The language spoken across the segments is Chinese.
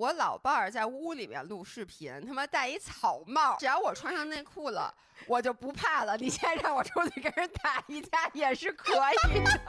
我老伴儿在屋里面录视频，他妈戴一草帽，只要我穿上内裤了，我就不怕了。你现在让我出去跟人打一架也是可以的。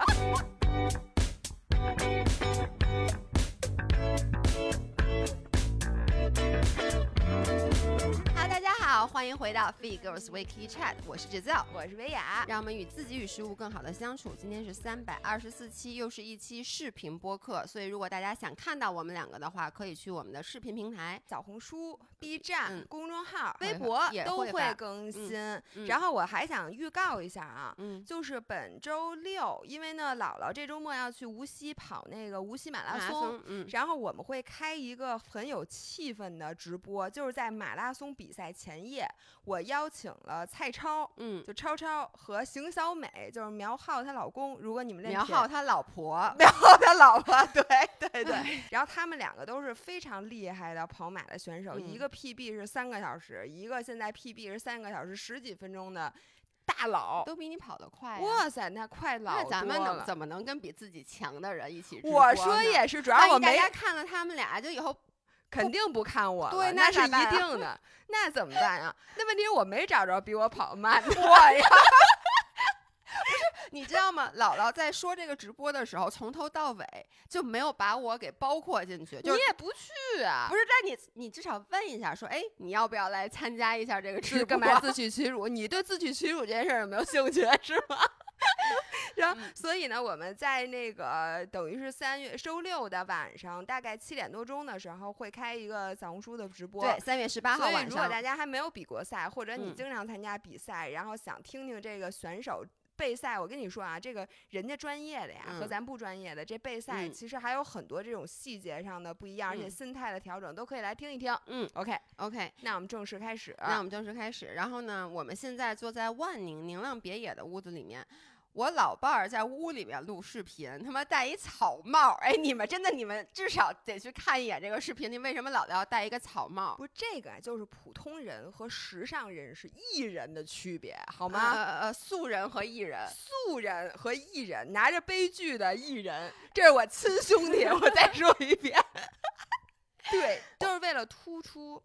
哈，大家好，欢迎回到 Feed Girls Weekly Chat，我是 Giselle，我是薇娅。让我们与自己与食物更好的相处。今天是三百二十四期，又是一期视频播客，所以如果大家想看到我们两个的话，可以去我们的视频平台。小红书、B 站、嗯公众号、微博都也会更新。嗯然后我还想预告一下啊，嗯，就是本周六，因为呢，姥姥这周末要去无锡跑那个无锡马拉松。然后我们会开一个很有气氛的直播，就是在马拉松比赛前夜，我邀请了蔡超，嗯，就超超和邢小美，就是苗浩她老公。如果你们练铁苗浩他老婆，苗浩他老婆，对对对。然后他们两个都是非常厉害的跑马的选手，嗯一个 PB 是三个小时，一个现在 PB 是三个小时十几分钟的大佬。都比你跑得快、呀。哇塞，那快老那咱们多了能怎么能跟比自己强的人一起我说也是，主要我没家看了他们俩，就以后肯定不看我了，对那是一定的。那怎么办呀？那问题是我没找着比我跑慢的。我呀。你知道吗？姥姥在说这个直播的时候，从头到尾就没有把我给包括进去，就你也不去啊？不是？但你你至少问一下，说，哎，你要不要来参加一下这个直播？是干嘛自取其辱？你对自取其辱这件事儿有没有兴趣？是吗？然后，嗯所以呢，我们在那个等于是三月周六的晚上，大概七点多钟的时候会开一个小红书的直播。对，三月十八号晚上。如果大家还没有比过赛，或者你嗯经常参加比赛，然后想听听这个选手。备赛，我跟你说啊，这个人家专业的呀，和嗯咱不专业的这备赛，嗯其实还有很多这种细节上的不一样，而且嗯心态的调整都可以来听一听。嗯 OK，OK，那我们正式开始。那我们正式开始。然后呢，我们现在坐在万宁宁浪别野的屋子里面。我老伴儿在屋里面录视频，他妈戴一草帽。哎，你们真的，你们至少得去看一眼这个视频。你为什么老要戴一个草帽？不这个啊，就是普通人和时尚人士、艺人的区别，好好吗？呃呃，素人和艺人。素人和艺人，拿着悲剧的艺人，这是我亲兄弟。我再说一遍，对，就是为了突出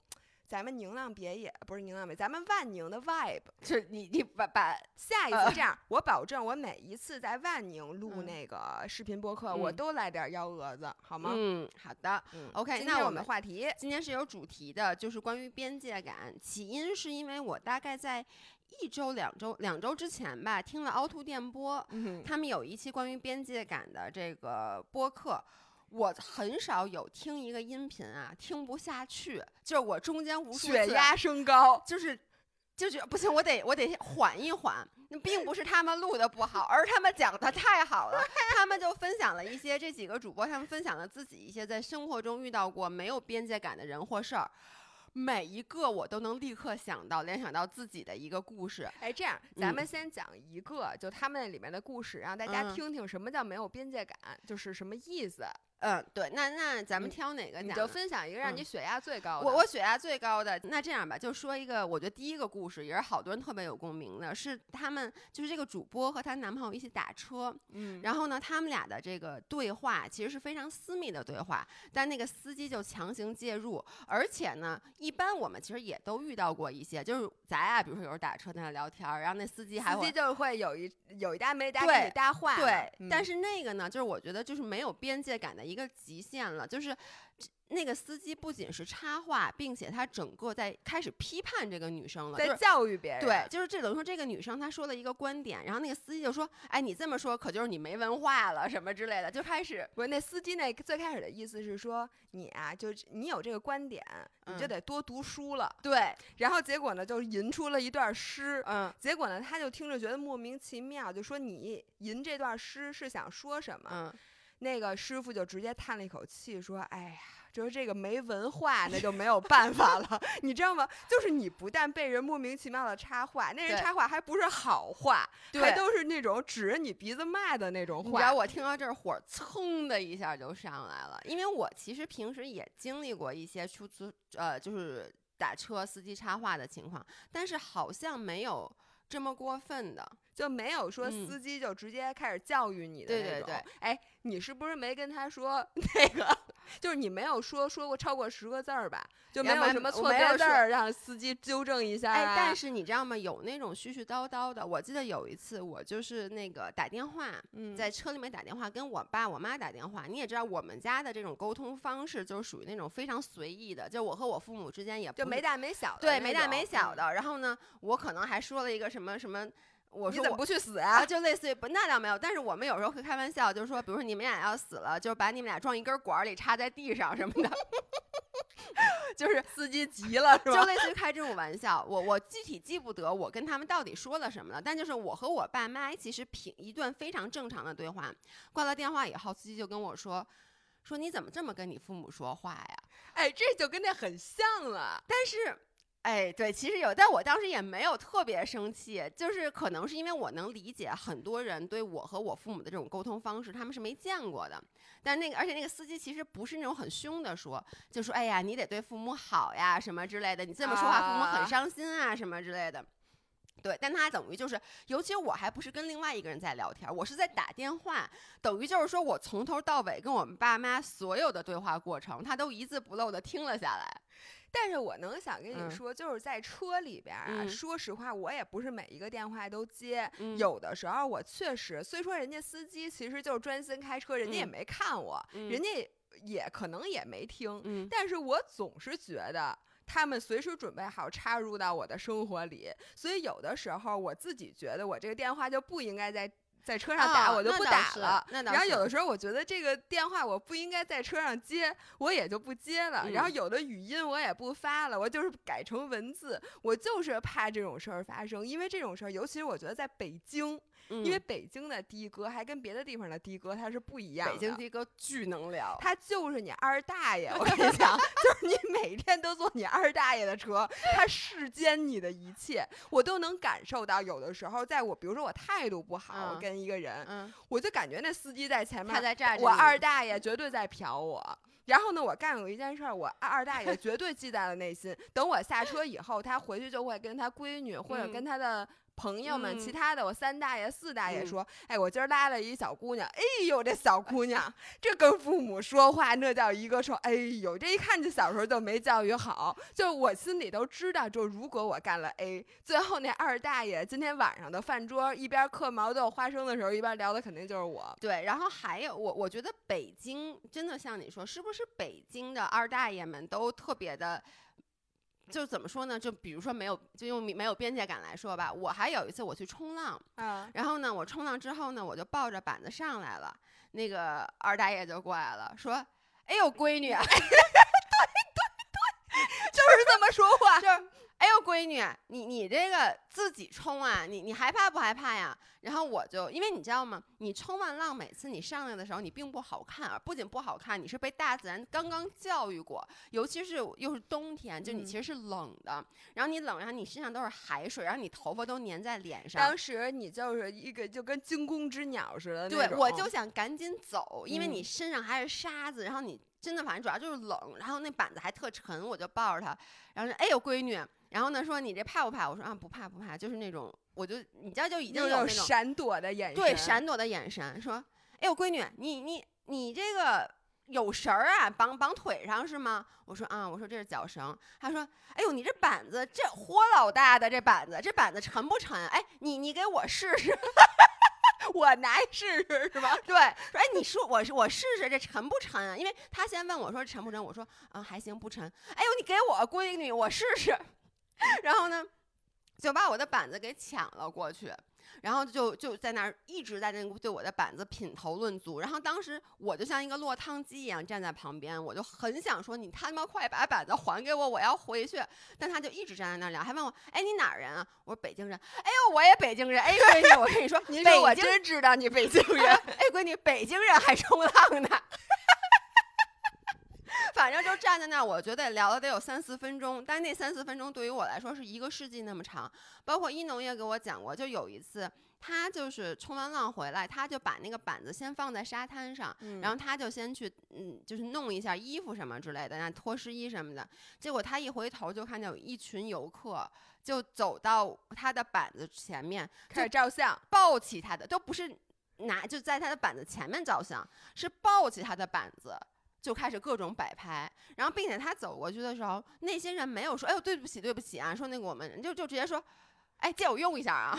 咱们宁浪别野，不是宁浪别，咱们万宁的 vibe。就是你你把把下一呃次这样，我保证，我每一次在万宁录嗯那个视频播客，我嗯都来点幺蛾子，好吗？嗯，好的。嗯 OK，那我们话题今天是有主题的，就是关于边界感。起因是因为我大概在一周、两周、两周之前吧，听了凹凸电波，嗯他们有一期关于边界感的这个播客。我很少有听一个音频啊，听不下去，就是我中间无数次血压升高，就是就是不行，我得我得缓一缓。那并不是他们录的不好，而是他们讲的太好了。他们就分享了一些这几个主播，他们分享了自己一些在生活中遇到过没有边界感的人或事儿。每一个我都能立刻想到、联想到自己的一个故事。哎，这样咱嗯们先讲一个，就他们里面的故事，让大家嗯听听什么叫没有边界感，就是什么意思。嗯，对，那那咱们挑哪个你就？分享一个让你嗯血压最高的。我我血压最高的，那这样吧，就说一个，我觉得第一个故事也是好多人特别有共鸣的，是他们就是这个主播和她男朋友一起打车，嗯，然后呢，他们俩的这个对话其实是非常私密的对话，但那个司机就强行介入，而且呢，一般我们其实也都遇到过一些，就是咱啊，比如说有时候打车在那聊天，然后那司机还会司机就会有一有一搭没搭对跟你搭话嘛。对，但是是那个呢，就是我觉得就是没有边界感的一个极限了，就是。那个司机不仅是插话，并且他整个在开始批判这个女生了，在教育别人。对，就是这等于说这个女生她说了一个观点，然后那个司机就说：“哎，你这么说可就是你没文化了什么之类的。”就开始不是那司机那最开始的意思是说你啊，就你有这个观点，你就嗯得多读书了。对，然后结果呢，就吟出了一段诗。嗯，结果呢，他就听着觉得莫名其妙，就说你吟这段诗是想说什么？嗯，那个师傅就直接叹了一口气，说：“哎呀，就是这个没文化，那就没有办法了，你知道吗？就是你不但被人莫名其妙的插话，那人插话还不是好话，还都是那种指着你鼻子骂的那种你知道话。我听到这儿火蹭的一下就上来了，因为我其实平时也经历过一些出租呃，就是打车司机插话的情况，但是好像没有这么过分的。就没有说嗯司机就直接开始教育你的对那种。对对哎，你是不是没跟他说 那个就是你没有说说过超过十个字儿吧？就没有什么错别字儿让司机纠正一下哎，啊？但是你知道吗？有那种絮絮叨叨的。我记得有一次，我就是那个打电话，嗯在车里面打电话跟我爸我妈打电话。你也知道，我们家的这种沟通方式就是属于那种非常随意的，就我和我父母之间也不就没大没小的对没大没小。嗯的。然后呢，我可能还说了一个什么什么，我说我你怎么不去死啊，啊？就类似于不，那倒没有。但是我们有时候会开玩笑，就是说，比如说你们俩要死了，就是把你们俩装一根管儿里插在地上什么的，就是司机急了是吧就？类似于开这种玩笑。我我具体记不得我跟他们到底说了什么了，但就是我和我爸妈其实平一段非常正常的对话。挂了电话以后，司机就跟我说。说你怎么这么跟你父母说话呀？哎，这就跟那很像了。但是，哎，对，其实有，但我当时也没有特别生气，就是可能是因为我能理解很多人对我和我父母的这种沟通方式，他们是没见过的。但那个，而且那个司机其实不是那种很凶的说，就说哎呀，你得对父母好呀，什么之类的，你这么说话，父母啊很伤心啊，什么之类的。对，但他等于就是，尤其我还不是跟另外一个人在聊天，我是在打电话，等于就是说我从头到尾跟我们爸妈所有的对话过程，他都一字不漏的听了下来。但是我能想跟嗯你说，就是在车里边啊，嗯说实话，我也不是每一个电话都接。嗯有的时候我确实，虽说人家司机其实就是专心开车，人家也嗯没看我，嗯人家也也可能也没听，嗯但是我总是觉得。他们随时准备好插入到我的生活里，所以有的时候我自己觉得我这个电话就不应该在在车上打，哦我就不打了。然后有的时候我觉得这个电话我不应该在车上接，我也就不接了。然后嗯有的语音我也不发了，我就是改成文字。我就是怕这种事儿发生，因为这种事儿，尤其是我觉得在北京，因为嗯北京的的哥还跟别的地方的的哥他是不一样的。北京的哥巨能聊，他就是你二大爷，我跟你讲，就是你每天都坐你二大爷的车，他世间你的一切，我都能感受到。有的时候，在我比如说我态度不好，我嗯跟一个人，嗯，我就感觉那司机在前面，他在站着我二大爷绝对在瞟我。然后呢，我干有一件事儿，我二大爷绝对记在了内心。等我下车以后，他回去就会跟他闺女或者嗯跟他的朋友们，嗯其他的我三大爷、四大爷嗯说：“哎，我今儿拉了一小姑娘，哎呦，这小姑娘，这跟父母说话那叫一个说，哎呦，这一看就小时候就没教育好。就我心里都知道，就如果我干了 A，最后那二大爷今天晚上的饭桌一边嗑毛豆花生的时候，一边聊的肯定就是我。对，然后还有我，我觉得北京真的像你说，是不是北京的二大爷们都特别的，就怎么说呢？就比如说没有，就用没有边界感来说吧。我还有一次我去冲浪，嗯，然后呢，我冲浪之后呢，我就抱着板子上来了，那个二大爷就过来了，说：“哎呦，闺女，对对对就是这么说话。闺女，你你这个自己冲啊，你你害怕不害怕呀？然后我就，因为你知道吗？你冲完浪，每次你上来的时候，你并不好看，而不仅不好看，你是被大自然刚刚教育过，尤其是又是冬天，就你嗯其实是冷的，然后你冷，然后你身上都是海水，然后你头发都粘在脸上当。时你就是一个就跟惊弓之鸟似的对，我就想赶紧走，因为你嗯身上还是沙子，然后你真的反正主要就是冷，然后那板子还特沉，我就抱着它，然后说：“哎呦，闺女。”然后呢说：“你这怕不怕？”我说：“啊，不怕不怕，就是那种，我就你知道就已经有有那种闪躲的眼神，对闪躲的眼神，说：‘哎呦，闺女，你你你这个有绳儿啊，绑绑腿上是吗？’我说：‘啊，我说这是脚绳。’他说：‘哎呦，你这板子这活老大的这板子，这板子沉不沉？哎，你你给我试试。’我拿试试是吧？对，说哎，你说我我试试这沉不沉啊？因为他先问我说沉不沉，我说啊还行不沉。哎呦，你给我闺女我试试，然后呢就把我的板子给抢了过去。然后就就在那儿一直在那对我的板子品头论足，然后当时我就像一个落汤鸡一样站在旁边，我就很想说你他妈快把板子还给我，我要回去。但他就一直站在那儿聊，还问我，哎你哪儿人啊？我说北京人。哎呦我也北京人。哎闺女，我跟你说，您说我真知道你北京人，哎，闺女，北京人还冲浪呢。反正就站在那儿，我觉得聊了得有三四分钟，但那三四分钟对于我来说是一个世纪那么长。包括一农也给我讲过，就有一次他就是冲完浪回来，他就把那个板子先放在沙滩上，然后他就先去嗯，就是弄一下衣服什么之类的，那脱湿衣什么的。结果他一回头就看见有一群游客就走到他的板子前面，开始照相，抱起他的，都不是拿就在他的板子前面照相，是抱起他的板子，就开始各种摆拍，然后并且他走过去的时候，那些人没有说，哎呦对不起对不起啊，说那个我们就就直接说，哎借我用一下啊。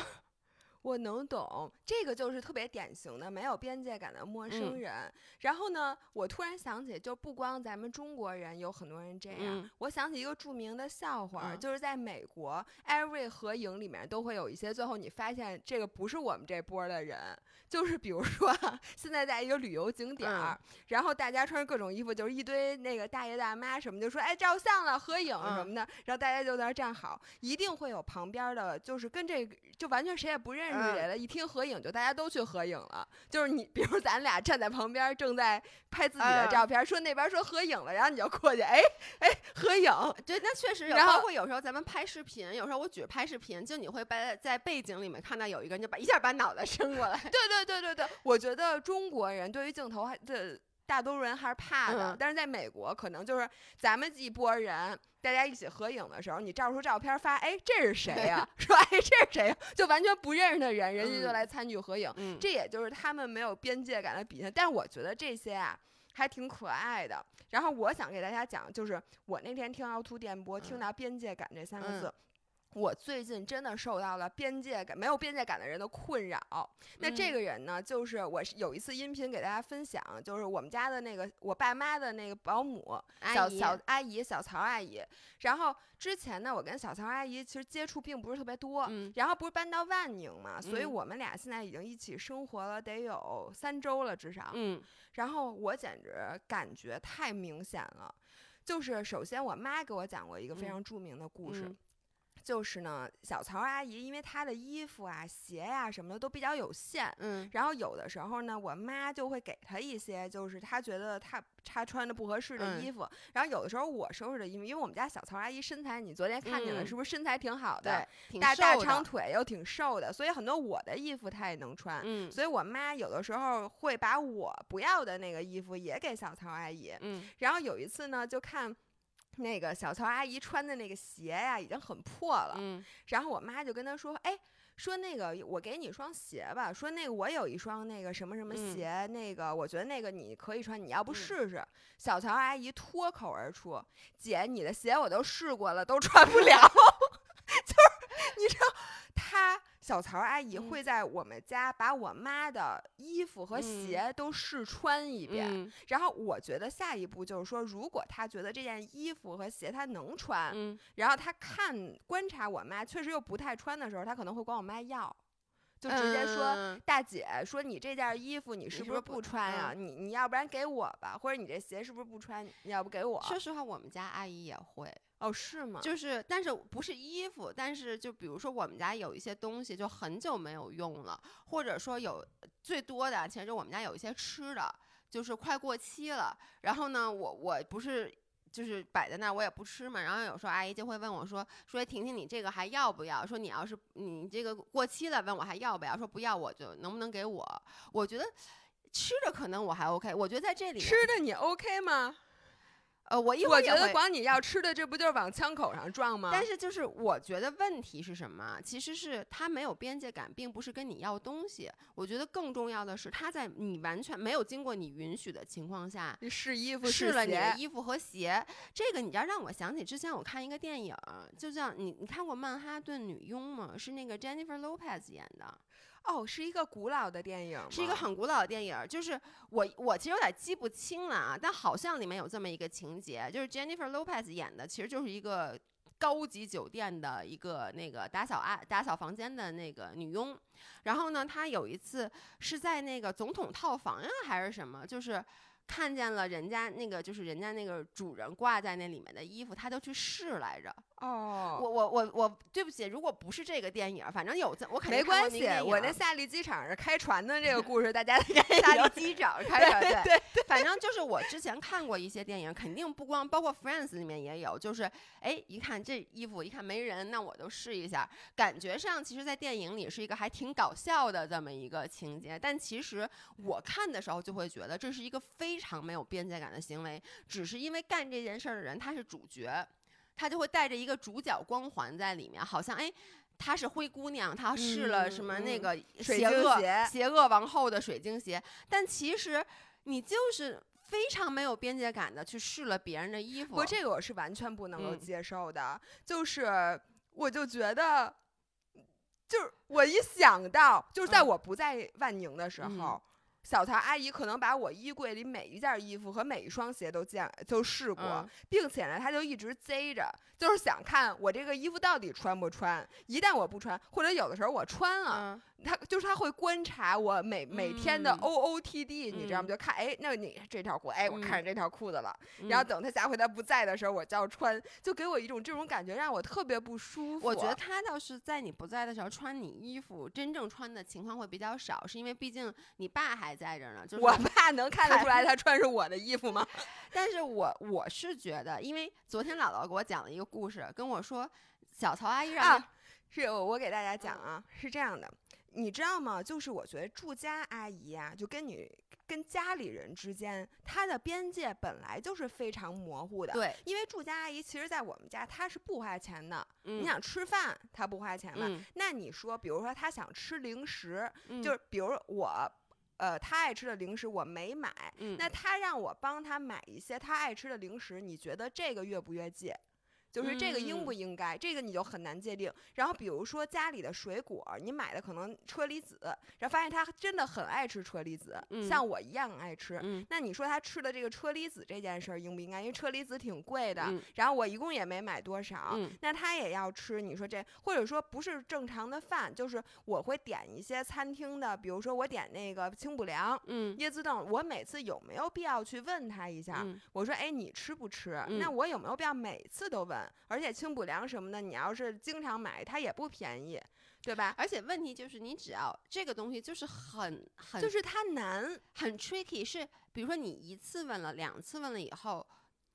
我能懂，这个就是特别典型的没有边界感的陌生嗯人。然后呢，我突然想起，就不光咱们中国人有很多人这样，嗯我想起一个著名的笑话，嗯就是在美国，every 合影里面都会有一些，最后你发现这个不是我们这波的人。就是比如说，现在在一个旅游景点儿，嗯然后大家穿着各种衣服，就是一堆那个大爷大妈什么，就说哎照相了、合影什么的，然后大家就在那儿站好，一定会有旁边的，就是跟这个就完全谁也不认识嗯谁了，一听合影就大家都去合影了。就是你，比如咱俩站在旁边正在拍自己的嗯照片，说那边说合影了，然后你就过去，哎哎合影，对，那确实有，然后包括有时候咱们拍视频，有时候我举着拍视频，就你会在在背景里面看到有一个人就把一下把脑袋伸过来，对对对对对对，我觉得中国人对于镜头还的大多数人还是怕的，嗯但是在美国可能就是咱们一拨人。大家一起合影的时候，你照出照片发，哎，这是谁呀、说，哎，这是谁呀、就完全不认识的人，人家就嗯来参与合影。嗯，这也就是他们没有边界感的体现。但是我觉得这些啊还挺可爱的。然后我想给大家讲，就是我那天听凹凸电波，听嗯到边界感这三个嗯字。我最近真的受到了边界感没有边界感的人的困扰。那这嗯个人呢，就是我是有一次音频给大家分享，就是我们家的那个我爸妈的那个保姆小小阿姨小曹阿姨。然后之前呢，我跟小曹阿姨其实接触并不是特别多，嗯然后不是搬到万宁嘛，所以嗯我们俩现在已经一起生活了得有三周了至少。嗯然后我简直感觉太明显了，就是首先我妈给我讲过一个非嗯常著名的故事。嗯就是呢，小曹阿姨因为她的衣服啊、鞋呀、什么的都比较有限，嗯然后有的时候呢，我妈就会给她一些，就是她觉得她她穿的不合适的嗯衣服。然后有的时候我收拾的衣服，因为我们家小曹阿姨身材，你昨天看见了，嗯是不是身材挺好的对？，大大长腿又挺瘦的，所以很多我的衣服她也能穿。嗯所以我妈有的时候会把我不要的那个衣服也给小曹阿姨。嗯然后有一次呢，就看那个小曹阿姨穿的那个鞋呀，已经很破了。嗯然后我妈就跟她说：“哎，说那个我给你一双鞋吧，说那个我有一双那个什么什么嗯鞋，那个我觉得那个你可以穿，你要不嗯试试？”小曹阿姨脱口而出：“姐，你的鞋我都试过了，都穿不了。”就是你知道，她小曹阿姨嗯会在我们家把我妈的衣服和嗯鞋都试穿一遍。嗯然后我觉得下一步就是说，如果她觉得这件衣服和鞋她能穿，嗯然后她看观察我妈确实又不太穿的时候，她可能会管我妈要，就直接说。嗯大姐，说你这件衣服你是不是是不穿呀、嗯你你要不然给我吧，或者你这鞋是不是不穿？你要不给我？说实话，我们家阿姨也会，哦，是吗？就是但是不是衣服，但是就比如说我们家有一些东西就很久没有用了，或者说有最多的，其实就我们家有一些吃的，就是快过期了，然后呢，我我不是。就是摆在那儿，我也不吃嘛。然后有时候阿姨就会问我说：“说婷婷，你这个还要不要？说你要是你这个过期了，问我还要不要？说不要，我就能不能给我？我觉得吃的可能我还 OK。我觉得在这里吃的你 OK 吗？呃，我一会我觉得管你要吃的，这不就是往枪口上撞吗？但是就是我觉得问题是什么？其实是他没有边界感，并不是跟你要东西。我觉得更重要的是他在你完全没有经过你允许的情况下。你试衣服试了你的，衣服和鞋，这个你知道让我想起之前我看一个电影，就叫你你看过《曼哈顿女佣》吗？是那个 Jennifer Lopez 演的，哦，是一个古老的电影，是一个很古老的电影。就是我我其实有点记不清了啊，但好像里面有这么一个情节，就是 Jennifer Lopez 演的，其实就是一个高级酒店的一个那个打扫啊打扫房间的那个女佣。然后呢，她有一次是在那个总统套房呀还是什么，就是。看见了人家那个，就是人家那个主人挂在那里面的衣服，他都去试来着。哦，我我我我，对不起，如果不是这个电影，反正有这，我肯定没关系我那夏利机场是开船的这个故事，大家 夏利机长 开始对对，反正就是我之前看过一些电影，肯定不光包括《Friends》里面也有，就是哎，一看这衣服一看没人，那我就试一下，感觉上其实，在电影里是一个还挺搞笑的这么一个情节，但其实我看的时候就会觉得这是一个非常没有边界感的行为，只是因为干这件事儿的人他是主角，他就会带着一个主角光环在里面，好像哎。她是灰姑娘，她试了什么那嗯个水晶邪恶鞋邪恶王后的水晶鞋，但其实你就是非常没有边界感的去试了别人的衣服。不，这个我是完全不能够嗯接受的。就是我就觉得，就是我一想到，就是在嗯我不在万宁的时候。嗯小曹阿姨可能把我衣柜里每一件衣服和每一双鞋都见都试过，嗯并且呢，她就一直贼着，就是想看我这个衣服到底穿不穿。一旦我不穿，或者有的时候我穿了，嗯他就是他会观察我每每天的嗯 O O T D，、你知道吗？嗯就看哎，那你这条裤，哎，我看上这条裤子了。嗯然后等他下回他不在的时候，我就要穿，就给我一种这种感觉，让我特别不舒服。我觉得他倒是在你不在的时候穿你衣服，真正穿的情况会比较少，是因为毕竟你爸还在这儿呢。就是我爸能看得出来他穿是我的衣服吗？但是我我是觉得，因为昨天姥姥给我讲了一个故事，跟我说小曹阿姨让啊，是我我给大家讲啊，是这样的，你知道吗？就是我觉得住家阿姨啊，就跟你跟家里人之间，她的边界本来就是非常模糊的。对，因为住家阿姨其实，在我们家她是不花钱的。嗯你想吃饭，她不花钱吧？嗯那你说，比如说她想吃零食，嗯就是比如我，呃，她爱吃的零食我没买，嗯那她让我帮她买一些她爱吃的零食，你觉得这个越不越界？就是这个应不应该，这个你就很难界定。然后比如说家里的水果，你买的可能车厘子，然后发现他真的很爱吃车厘子，嗯像我一样爱吃。嗯那你说他吃的这个车厘子这件事儿应不应该？因为车厘子挺贵的，嗯然后我一共也没买多少，嗯那他也要吃。你说这，或者说不是正常的饭，就是我会点一些餐厅的，比如说我点那个清补凉、嗯椰子冻，我每次有没有必要去问他一下？嗯我说，哎，你吃不吃？嗯那我有没有必要每次都问？而且清补凉什么的，你要是经常买，它也不便宜，对吧？而且问题就是，你只要这个东西就是很很就是它难，很 tricky，是比如说你一次问了，两次问了以后，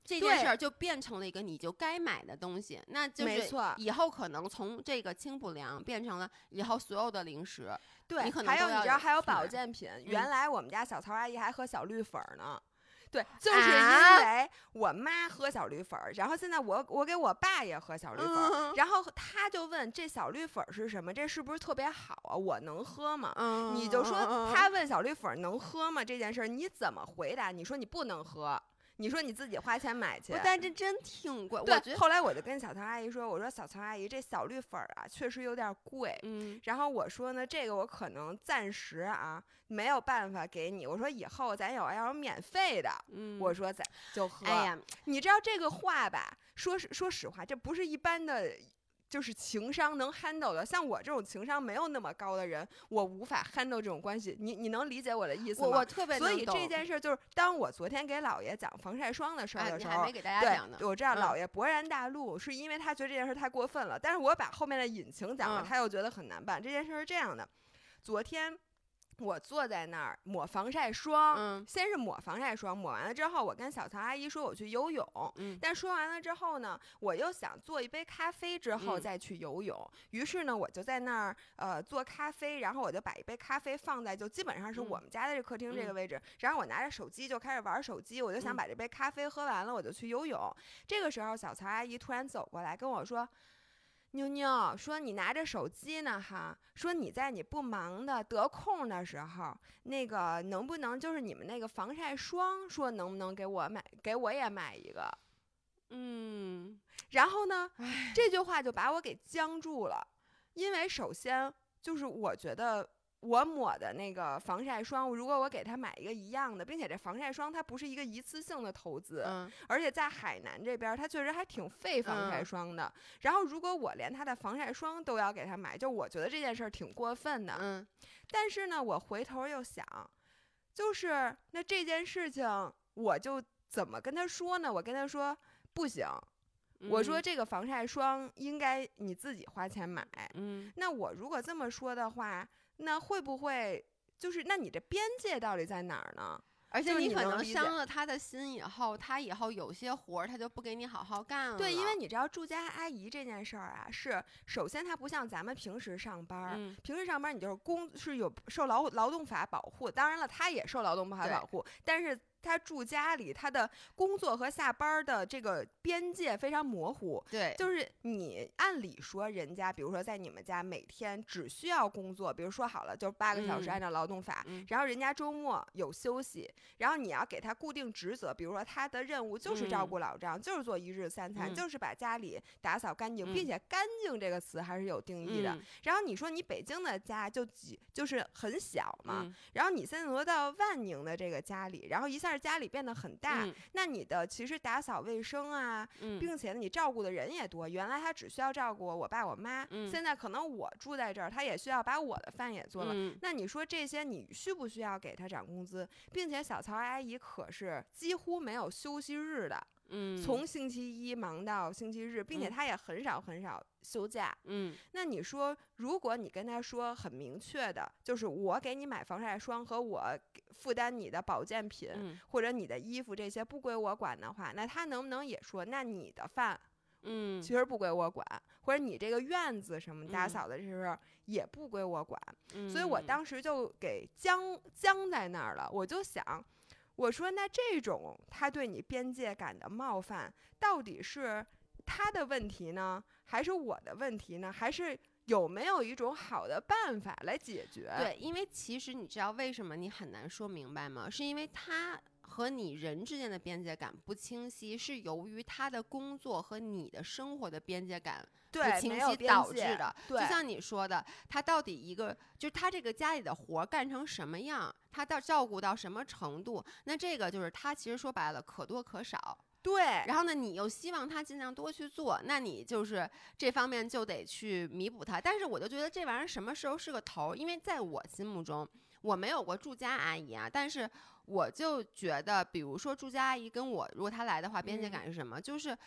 这件事儿就变成了一个你就该买的东西，那就是没错以后可能从这个清补凉变成了以后所有的零食，对。你可能还有，你知道还有保健品，嗯原来我们家小曹阿姨还喝小绿粉儿呢。对，就是因啊为我妈喝小绿粉儿，然后现在我我给我爸也喝小绿粉儿，嗯然后他就问这小绿粉儿是什么？这是不是特别好啊？我能喝吗？嗯你就说嗯他问小绿粉儿能喝吗这件事儿，你怎么回答？你说你不能喝，你说你自己花钱买去不。但这真挺贵，我对觉，得后来我就跟小曹阿姨说，我说小曹阿姨这小绿粉儿啊，确实有点儿贵。嗯然后我说呢，这个我可能暂时啊没有办法给你。我说以后咱有要有免费的，嗯，我说咱就喝。哎呀，你知道这个话吧？说实说实话，这不是一般的。就是情商能 handle 的，像我这种情商没有那么高的人，我无法 handle 这种关系。你你能理解我的意思吗？我我特别所以这件事儿就是，当我昨天给姥爷讲防晒霜的事儿哎，的时候，你还没给大家对讲呢，，我知道嗯姥爷勃然大怒，是因为他觉得这件事太过分了。但是我把后面的隐情讲了，嗯他又觉得很难办。这件事是这样的，昨天我坐在那儿抹防晒霜，嗯先是抹防晒霜，抹完了之后，我跟小曹阿姨说我去游泳。嗯但说完了之后呢，我又想做一杯咖啡之后嗯再去游泳。于是呢，我就在那儿呃做咖啡，然后我就把一杯咖啡放在就基本上是我嗯们家的这客厅这个嗯位置，然后我拿着手机就开始玩手机，我就想嗯把这杯咖啡喝完了，我就去游泳。这个时候，小曹阿姨突然走过来跟我说。妞妞说：“你拿着手机呢，哈。说你在你不忙的得空的时候，那个能不能就是你们那个防晒霜，说能不能给我买，给我也买一个？嗯，然后呢，这句话就把我给僵住了，因为首先就是我觉得我抹的那个防晒霜，如果我给他买一个一样的，并且这防晒霜它不是一个一次性的投资，嗯而且在海南这边儿，它确实还挺费防晒嗯霜的。然后如果我连他的防晒霜都要给他买，就我觉得这件事儿挺过分的。嗯但是呢，我回头又想，就是那这件事情，我就怎么跟他说呢？我跟他说不行，我说嗯这个防晒霜应该你自己花钱买。嗯那我如果这么说的话，那会不会就是那你这边界到底在哪儿呢？而且你可能伤了他的心以后，他以后有些活儿他就不给你好好干了。对，因为你知道住家阿姨这件事儿啊，是首先他不像咱们平时上班儿，嗯平时上班儿你就是工是有受劳劳动法保护，当然了，他也受劳动法保护，但是他住家里，他的工作和下班的这个边界非常模糊。对，就是你按理说，人家比如说在你们家每天只需要工作，比如说好了就是八个小时，嗯按照劳动法，嗯然后人家周末有休息，然后你要给他固定职责，比如说他的任务就是照嗯顾老丈，就是做一日三餐，嗯就是把家里打扫干净，嗯并且“干净”这个词还是有定义的。嗯然后你说你北京的家就几就是很小嘛，嗯然后你现在挪到万宁的这个家里，然后一下家里变得很大，嗯那你的其实打扫卫生啊，嗯并且，你照顾的人也多。原来他只需要照顾我爸我妈，嗯现在可能我住在这儿，他也需要把我的饭也做了。嗯那你说这些你需不需要给他涨工资？并且小曹阿姨可是几乎没有休息日的，嗯。从星期一忙到星期日，并且他也很少很少休假。嗯。那你说，如果你跟他说很明确的，就是我给你买防晒霜和我负担你的保健品、嗯。或者你的衣服这些不归我管的话，那他能不能也说，那你的饭嗯。其实不归我管，或者你这个院子什么打嗯。扫的这事儿也不归我管？嗯，所以我当时就给僵僵在那儿了。我就想，我说那这种他对你边界感的冒犯，到底是他的问题呢，还是我的问题呢？还是有没有一种好的办法来解决？对，因为其实你知道为什么你很难说明白吗？是因为他和你人之间的边界感不清晰，是由于他的工作和你的生活的边界感对，清没有边晰导致的。就像你说的，他到底一个就是他这个家里的活儿干成什么样，他到照顾到什么程度，那这个就是他其实说白了可多可少。对，然后呢，你又希望他尽量多去做，那你就是这方面就得去弥补他。但是我就觉得这玩意儿什么时候是个头儿？因为在我心目中，我没有过住家阿姨啊，但是我就觉得，比如说住家阿姨跟我，如果她来的话，边界嗯感是什么？就是。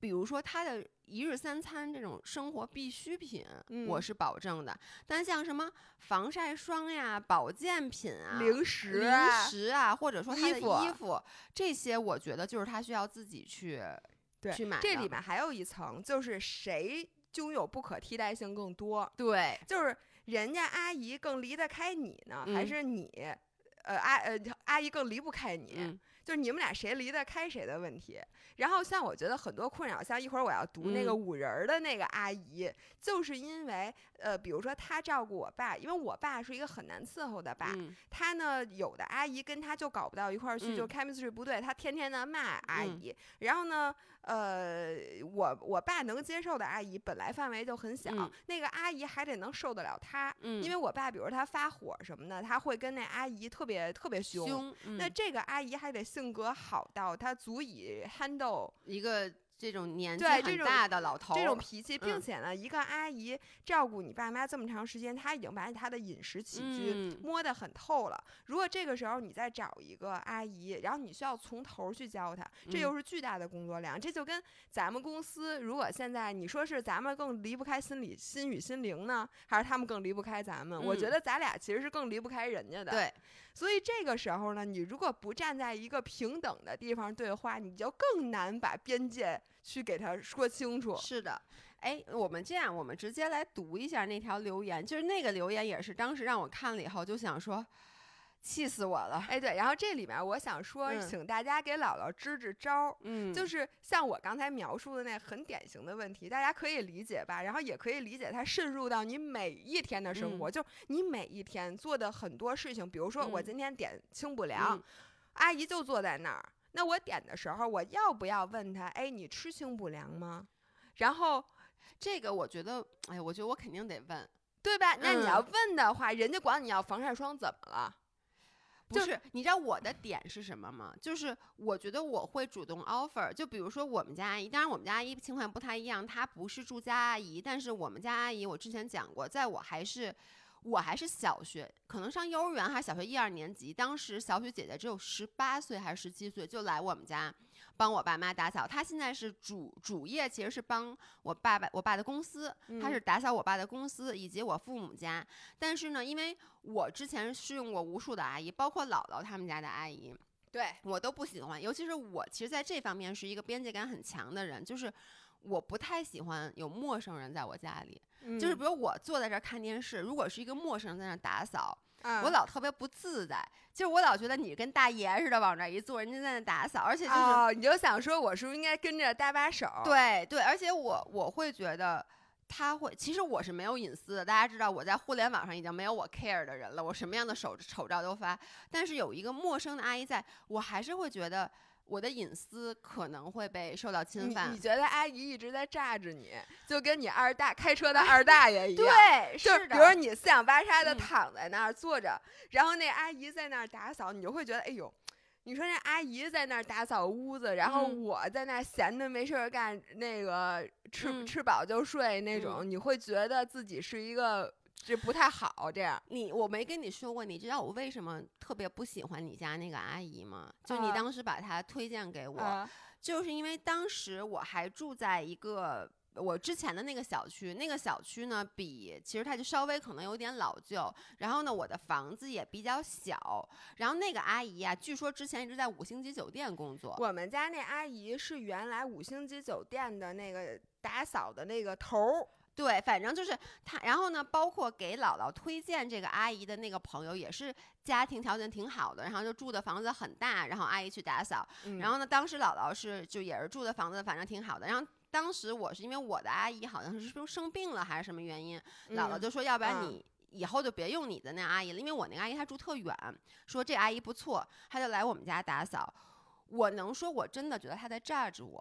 比如说，她的一日三餐这种生活必需品，我嗯是保证的。但像什么防晒霜呀、保健品啊、零食零啊食啊，或者说他的衣服衣服这些，我觉得就是他需要自己去对去买这里面还有一层，就是谁拥有不可替代性更多？对，就是人家阿姨更离得开你呢，还嗯是你，呃阿呃阿姨更离不开你？嗯就是你们俩谁离得开谁的问题。然后像我觉得很多困扰，像一会儿我要读那个嗯五人儿的那个阿姨，就是因为呃，比如说她照顾我爸，因为我爸是一个很难伺候的爸，嗯他呢有的阿姨跟他就搞不到一块儿去，就嗯 chemistry 不对，他天天的骂阿嗯姨。然后呢，呃，我我爸能接受的阿姨本来范围就很小，嗯那个阿姨还得能受得了他。嗯，因为我爸，比如他发火什么的，他会跟那阿姨特别特别凶。凶，那嗯这个阿姨还得性格好到他足以 handle 一个这种年纪大的老头这种儿脾气，并嗯且呢，一个阿姨照顾你爸妈这么长时间，她已经把她的饮食起居嗯摸得很透了。如果这个时候你再找一个阿姨，然后你需要从头儿去教她，这嗯又是巨大的工作量。这就跟咱们公司，如果现在你说是咱们更离不开心理心与心灵呢，还是他们更离不开咱们？我觉嗯得咱俩其实是更离不开人家的。对，所以这个时候呢，你如果不站在一个平等的地方对话，你就更难把边界去给他说清楚。是的。哎，我们这样，我们直接来读一下那条留言，就是那个留言也是当时让我看了以后就想说，气死我了。哎，对，然后这里面我想说，嗯请大家给姥姥支支招儿。嗯，就是像我刚才描述的那很典型的问题，大家可以理解吧？然后也可以理解它渗入到你每一天的生活，就你每一天做的很多事情。比如说，我嗯今天点清补凉，嗯阿姨就坐在那儿。那我点的时候，我要不要问她？哎，你吃清补凉吗？然后这个我觉得，哎，我觉得我肯定得问，对吧？那你要嗯问的话，人家管你要防晒霜怎么了？就不是，你知道我的点是什么吗？就是我觉得我会主动 offer，就比如说我们家阿姨，当然我们家阿姨情况不太一样，她不是住家阿姨，但是我们家阿姨我之前讲过，在我还是我还是小学，可能上幼儿园还是小学一二年级，当时小雪姐姐只有十八岁还是十七岁，就来我们家帮我爸妈打扫。她现在是主主业，其实是帮我爸爸我爸的公司，她嗯是打扫我爸的公司以及我父母家。但是呢，因为我之前试用过无数的阿姨，包括姥姥他们家的阿姨，对，我都不喜欢。尤其是我，其实在这方面是一个边界感很强的人，就是我不太喜欢有陌生人在我家里。就是比如我坐在这儿看电视，如果是一个陌生人在那儿打扫，啊我老特别不自在，就是我老觉得你跟大爷似的往那儿一坐，人家在那打扫，而且就是、哦，你就想说我是不是应该跟着搭把手？，对对，而且我我会觉得。他会，其实我是没有隐私的。大家知道我在互联网上已经没有我 care 的人了，我什么样的丑丑照都发。但是有一个陌生的阿姨在，我还是会觉得我的隐私可能会被受到侵犯你你。觉得阿姨一直在炸着你，就跟你二大开车的 二大爷一样。对，就是比。如你四仰八叉的嗯躺在那儿坐着，然后那阿姨在那儿打扫，你就会觉得哎呦。你说那阿姨在那儿打扫屋子，然后嗯我在那儿闲的没事儿干，那个吃、嗯吃饱就睡那种，你会觉得自己是一个这不太好这样。你我没跟你说过，你知道我为什么特别不喜欢你家那个阿姨吗？就你啊当时把她推荐给我，啊就是因为当时我还住在一个我之前的那个小区，那个小区呢比其实它就稍微可能有点老旧，然后呢我的房子也比较小，然后那个阿姨呀、据说之前一直在五星级酒店工作，我们家那阿姨是原来五星级酒店的那个打扫的那个头儿，对，反正就是他，然后呢，包括给姥姥推荐这个阿姨的那个朋友也是家庭条件挺好的，然后就住的房子很大，然后阿姨去打扫，然后后呢，当时姥姥是就也是住的房子，反正挺好的。然后当时我是因为我的阿姨好像是是不是生病了还是什么原因，姥姥就说要不然嗯你以后就别用你的那阿姨了，因为我那个阿姨她住特远，说这阿姨不错，她就来我们家打扫。我能说我真的觉得她在榨着我。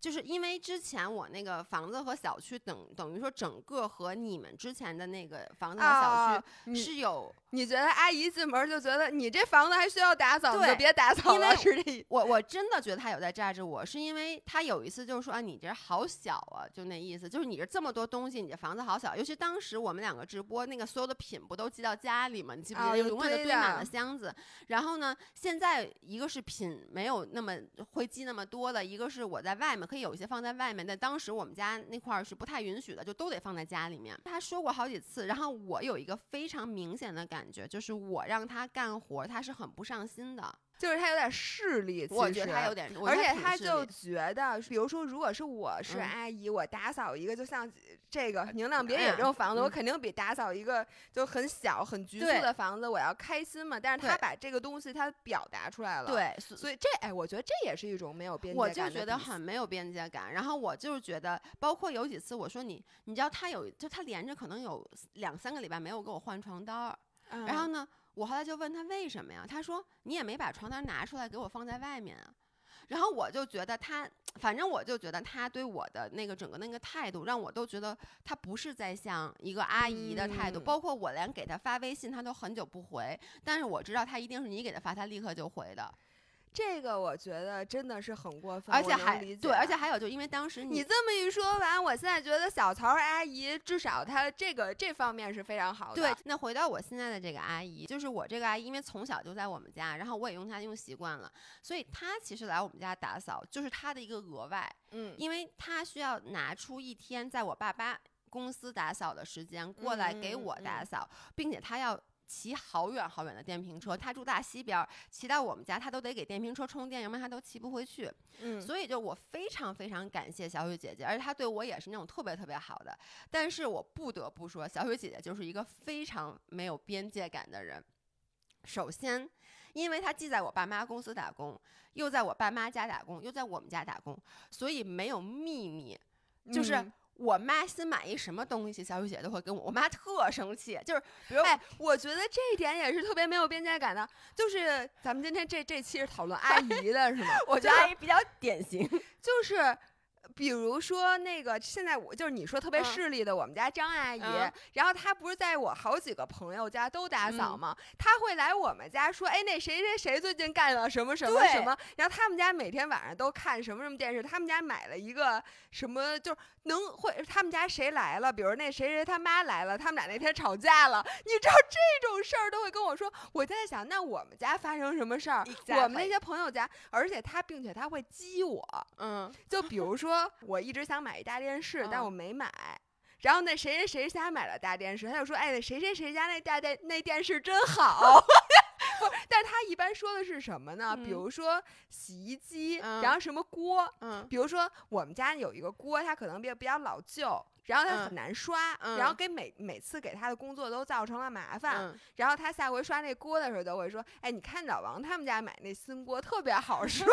就是因为之前我那个房子和小区等等于说整个和你们之前的那个房子和小啊区是有你觉得阿姨进门就觉得你这房子还需要打扫，你就对别打扫了，是这意我我真的觉得他有在榨着我，是因为他有一次就是说啊，你这好小啊，就那意思，就是你这这么多东西，你这房子好小。尤其当时我们两个直播，那个所有的品不都寄到家里吗？你记不记得？永远都堆堆满了箱子。然后呢，现在一个是品没有那么会寄那么多的，一个是我在外面可以有一些放在外面，但当时我们家那块儿是不太允许的，就都得放在家里面。他说过好几次，然后我有一个非常明显的感觉，就是我让他干活，他是很不上心的。就是他有点势利，我其实觉得他有点，我而且他就觉得，比如说，如果是我是嗯阿姨，我打扫一个，就像这个宁亮别野这种房子，我嗯肯定比打扫一个就很小、很局促的房子我要开心嘛。但是他把这个东西他表达出来了，，对，所所以这哎，我觉得这也是一种没有边界感我就觉得很没有边界感。然后我就是觉得，包括有几次我说你，你知道他有，就他连着可能有两三个礼拜没有给我换床单儿，嗯然后呢，我后来就问他为什么呀？他说你也没把床单拿出来给我放在外面啊。然后我就觉得他，反正我就觉得他对我的那个整个那个态度，让我都觉得他不是在像一个阿姨的态度。嗯包括我连给他发微信，他都很久不回，但是我知道他一定是你给他发，他立刻就回的。这个我觉得真的是很过分，而且还对，而且还有就因为当时你这么一说完，我现在觉得小曹阿姨至少她这个这方面是非常好的。对，那回到我现在的这个阿姨，就是我这个阿姨，因为从小就在我们家，然后我也用她用习惯了，所以她其实来我们家打扫就是她的一个额外，嗯，因为她需要拿出一天在我爸爸公司打扫的时间过来给我嗯嗯嗯打扫，并且她要。骑好远好远的电瓶车，他住大西边儿，骑到我们家，他都得给电瓶车充电，要不然他都骑不回去。嗯，所以就我非常非常感谢小雪姐姐，而且她对我也是那种特别特别好的。但是我不得不说，小雪姐姐就是一个非常没有边界感的人。首先，因为她既在我爸妈公司打工，又在我爸妈家打工，又在我们家打工，所以没有秘密。就是嗯我妈新买一什么东西，小雨姐都会跟我，我妈特生气，就是比如哎，我觉得这一点也是特别没有边界感的。就是咱们今天这这期是讨论阿姨的，是吗？我觉得阿姨比较典型。就是。比如说那个，现在我就是你说特别嗯。势利的，我们家张阿姨，嗯。然后她不是在我好几个朋友家都打扫嗯。吗？她会来我们家说，哎，那谁谁谁最近干了什么什么什么，然后他们家每天晚上都看什么什么电视，他们家买了一个什么，就是能会他们家谁来了，比如那谁谁他妈来了，他们俩那天吵架了，你知道这种事儿都会跟我说。我在想，那我们家发生什么事儿？我们那些朋友家，而且他并且他会激我，嗯，就比如说，我一直想买一大电视，但嗯我没买。然后那谁谁谁家买了大电视，他就说：“哎，那谁谁谁家那大电那电视真好。” 不是，但他一般说的是什么呢？比嗯如说洗衣机，嗯然后什么锅，嗯比如说我们家有一个锅，它可能比较比较老旧，然后它嗯很难刷，然后嗯给每每次给他的工作都造成了麻烦。嗯，然后他下回刷那锅的时候都会说：“哎，你看老王他们家买那新锅特别好 刷。”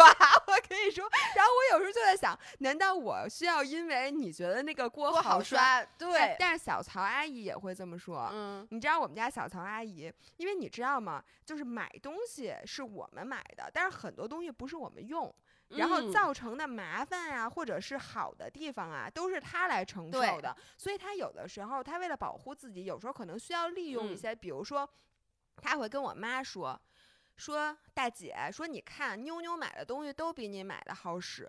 我跟你说，然后我有时候就在想，难道我需要因为你觉得那个锅不好刷？刷，对，但是小曹阿姨也会这么说。嗯你知道我们家小曹阿姨，因为你知道吗？就是买东西是我们买的，但是很多东西不是我们用，然后嗯造成的麻烦啊，或者是好的地方啊，都是他来承受的。所以他有的时候，他为了保护自己，有时候可能需要利用一嗯些，比如说，他会跟我妈说。说大姐，说你看妞妞买的东西都比你买的好使，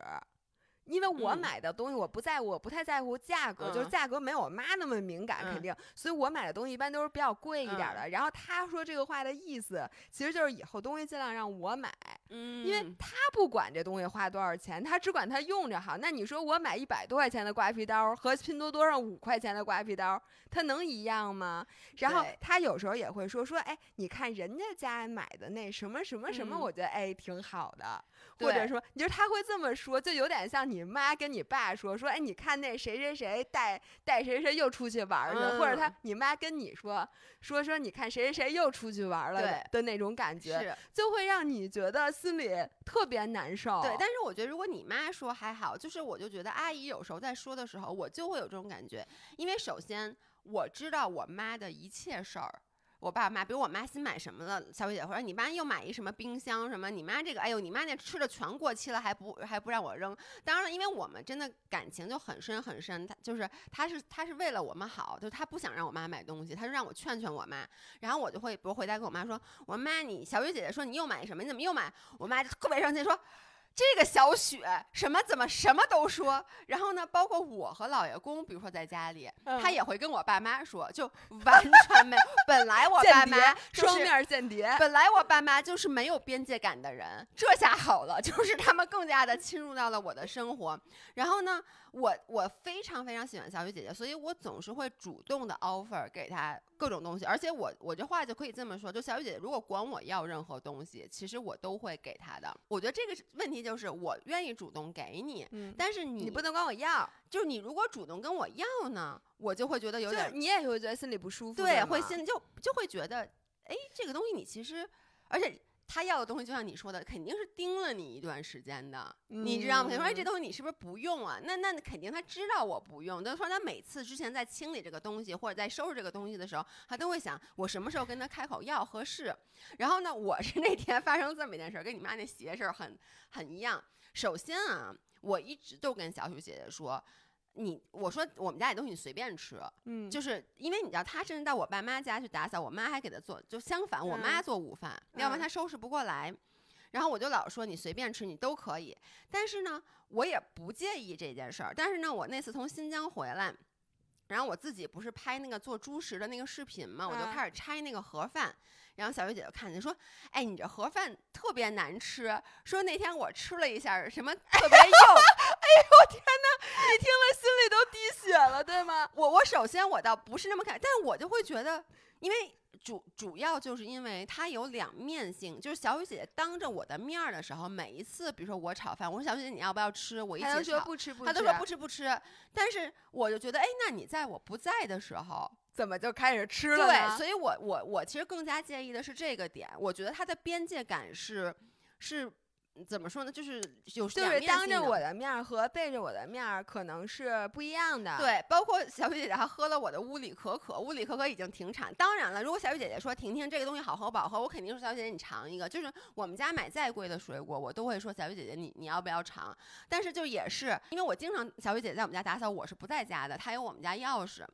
因为我嗯买的东西我不在乎，我不太在乎价格，就是嗯价格没有我妈那么敏感，肯嗯定，所以我买的东西一般都是比较贵一点的。然后她说这个话的意思，其实就是以后东西尽量让我买，嗯，因为她不管这东西花多少钱，她只管它用着好。那你说我买一百多块钱的刮皮刀和拼多多上五块钱的刮皮刀，它能一样吗？然后对她有时候也会说说，哎，你看人家家买的那什么什么什么，嗯我觉得哎挺好的。或者说，你就他会这么说，就有点像你妈跟你爸说说，哎，你看那谁谁谁带带谁谁又出去玩儿去，或者他嗯你妈跟你说说说，你看谁谁谁又出去玩儿了的那种感觉，就会让你觉得心里特别难受。对，但是我觉得如果你妈说还好，就是我就觉得阿姨有时候在说的时候，我就会有这种感觉，因为首先我知道我妈的一切事儿。我爸妈，比如我妈新买什么了，小雨姐会说你妈又买一什么冰箱什么，你妈这个，哎呦，你妈那吃的全过期了，还不还不让我扔。当然了，因为我们真的感情就很深很深，她就是她是她是为了我们好，就她不想让我妈买东西，她就让我劝劝我妈。然后我就会比如回家跟我妈说，我说妈，你小雨姐姐说你又买什么，你怎么又买？我妈就特别生气说。这个小雪什么怎么什么都说，然后呢，包括我和老爷公，比如说在家里，嗯他也会跟我爸妈说，就完全没有。本来我爸妈就是双面间谍，本来我爸妈就是没有边界感的人，这下好了，就是他们更加的侵入到了我的生活。然后呢，我我非常非常喜欢小雨姐姐，所以我总是会主动的 offer 给她各种东西，而且我我这话就可以这么说，就小雨姐姐如果管我要任何东西，其实我都会给她的。我觉得这个问题就是我愿意主动给你，嗯，但是你你不能管我要，就是你如果主动跟我要呢，我就会觉得有点你也会觉得心里不舒服，对，会心就就会觉得，哎，这个东西你其实，而且他要的东西，就像你说的，肯定是盯了你一段时间的，你知道吗？他说，哎，这嗯东西你是不是不用啊？那那肯定他知道我不用，就是说他每次之前在清理这个东西或者在收拾这个东西的时候，他都会想我什么时候跟他开口要合适。然后呢，我是那天发生这么一件事儿，跟你妈那鞋事儿很很一样。首先啊，我一直都跟小雪姐姐说。你我说我们家里东西你随便吃，嗯，就是因为你知道，他甚至到我爸妈家去打扫，我妈还给他做，就相反，我妈嗯做午饭，要不然嗯他收拾不过来。然后我就老说你随便吃，你都可以。但是呢，我也不介意这件事儿。但是呢，我那次从新疆回来，然后我自己不是拍那个做猪食的那个视频嘛，我就嗯开始拆那个盒饭。然后小月姐就看见说：“哎，你这盒饭特别难吃。说那天我吃了一下，什么特别 幼。你听了心里都滴血了，对吗？我我首先我倒不是那么看，但是我就会觉得，因为主主要就是因为它有两面性，就是小雨姐姐当着我的面儿的时候，每一次比如说我炒饭，我说小雨姐姐你要不要吃，我一起炒，说不吃不吃，她都说不吃不吃，但是我就觉得，哎，那你在我不在的时候，怎么就开始吃了对，所以我我我其实更加介意的是这个点，我觉得它的边界感是是怎么说呢，就是有就是当着我的面儿和背着我的面儿可能是不一样的。，对，包括小雨姐姐还喝了我的乌里可可，乌里可可已经停产。当然了，如果小雨姐姐说婷婷这个东西好喝不好喝，我肯定说小雨姐姐你尝一个。就是我们家买再贵的水果，我都会说小雨姐姐你你要不要尝。但是就也是因为我经常小雨姐姐在我们家打扫，我是不在家的，她有我们家钥匙。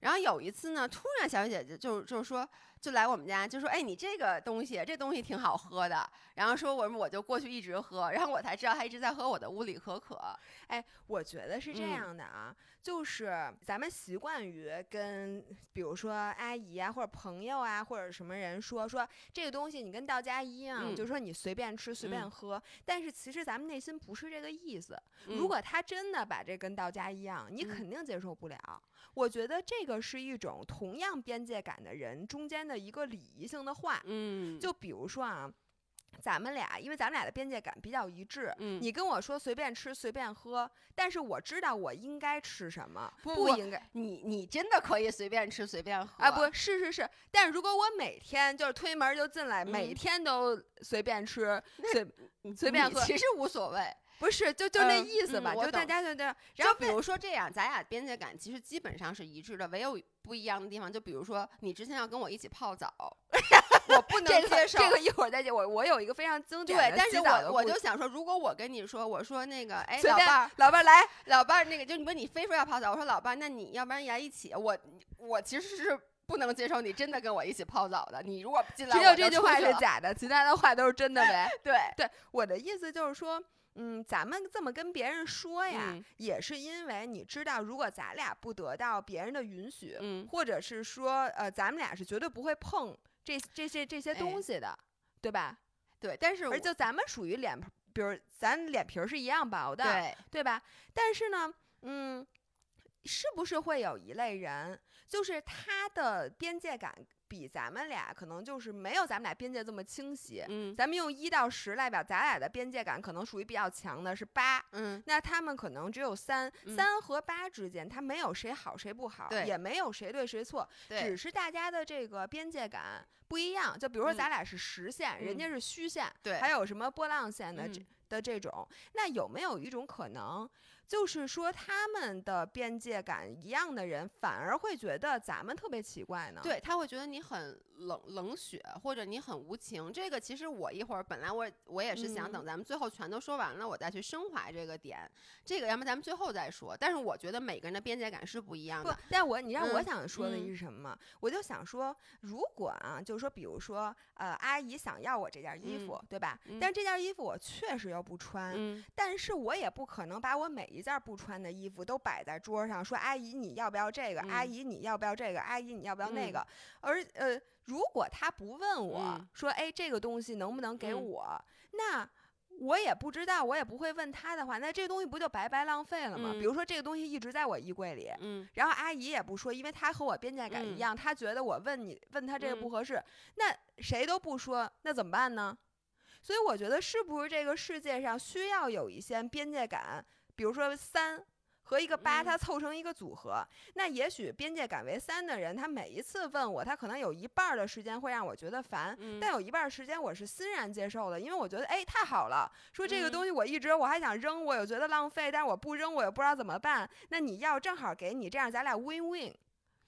然后有一次呢，突然小雨姐姐就就是说，就来我们家，就说：“哎，你这个东西，这东西挺好喝的。”然后说我我就过去一直喝，然后我才知道他一直在喝我的乌里可可。哎，我觉得是这嗯样的啊，就是咱们习惯于跟比如说阿姨啊，或者朋友啊，或者什么人说说这个东西，你跟道家一样，嗯就是说你随便吃随便嗯喝。但是其实咱们内心不是这个意思。嗯如果他真的把这跟道家一样，你嗯肯定接受不了。我觉得这个是一种同样边界感的人中间的一个礼仪性的话。嗯，就比如说啊，咱们俩，因为咱们俩的边界感比较一致，嗯你跟我说随便吃随便喝，但是我知道我应该吃什么，不不应该你你真的可以随便吃随便喝啊，不是是是，但如果我每天就是推门就进来，每嗯天都随便吃，随随便喝其实无所谓。不是就就那嗯意思吧，嗯就大家就这样，然然后比如说这样，咱俩边界感其实基本上是一致的，唯有不一样的地方，就比如说你之前要跟我一起泡澡，我不能接受这个一会儿再讲，我我有一个非常经典对，的但是我我就想说，如果我跟你说，我说那个，哎，老伴儿，老伴儿来，老伴儿，那个就你说你非说要泡澡，我说老伴儿，那你要不然来一起，我我其实是不能接受你真的跟我一起泡澡的。你如果进来，只有这句话。是假的，其他的话都是真的呗。对，对，我的意思就是说，嗯，咱们这么跟别人说呀，嗯也是因为你知道，如果咱俩不得到别人的允许，嗯，或者是说，呃，咱们俩是绝对不会碰这这些这些哎东西的，对吧？对，但是就咱们属于脸，比如咱脸皮儿是一样薄的，对，对吧？但是呢，嗯，是不是会有一类人，就是他的边界感比咱们俩可能就是没有咱们俩边界这么清晰？嗯。咱们用一到十来表，咱俩的边界感可能属于比较强的是八，嗯，那他们可能只有三、嗯。三和八之间，他没有谁好谁不好，也没有谁对谁错，只，是大家的这个边界感不一样。就比如说嗯。咱俩是实线，人嗯。家是虚线，对。还有什么波浪线的这、嗯。的这种，那有没有一种可能？就是说，他们的边界感一样的人，反而会觉得咱们特别奇怪呢？，对他会觉得你很冷冷血，或者你很无情。这个其实我一会儿本来我我也是想嗯等咱们最后全都说完了，我再去升华这个点。这个要么咱们最后再说。但是我觉得每个人的边界感是不一样不的。，但我你让我嗯想说的嗯是什么吗？我就想说，如果啊，就是说，比如说，呃，阿姨想要我这件衣服，对吧？嗯但这件衣服我确实又不穿，嗯，但是我也不可能把我每一件不穿的衣服都摆在桌上，说阿姨你要不要这个？阿嗯姨你要不要这个？阿姨你要不要那嗯个？而呃，如果他不问我、嗯说，哎，这个东西能不能给嗯我？那我也不知道，我也不会问他的话，那这东西不就白白浪费了吗？嗯比如说这个东西一直在我衣柜里，嗯然后阿姨也不说，因为她和我边界感一嗯样，她觉得我问你问她这个不嗯合适，那谁都不说，那怎么办呢？所以我觉得是不是这个世界上需要有一些边界感，比如说三。和一个八，嗯。它凑成一个组合，那也许边界感为三的人，他每一次问我，他可能有一半儿的时间会让我觉得烦，嗯。但有一半儿时间我是欣然接受的，因为我觉得哎太好了，说这个嗯。东西我一直我还想扔，我又觉得浪费，但是我不扔我又不知道怎么办，那你要正好给你，这样咱俩 win win，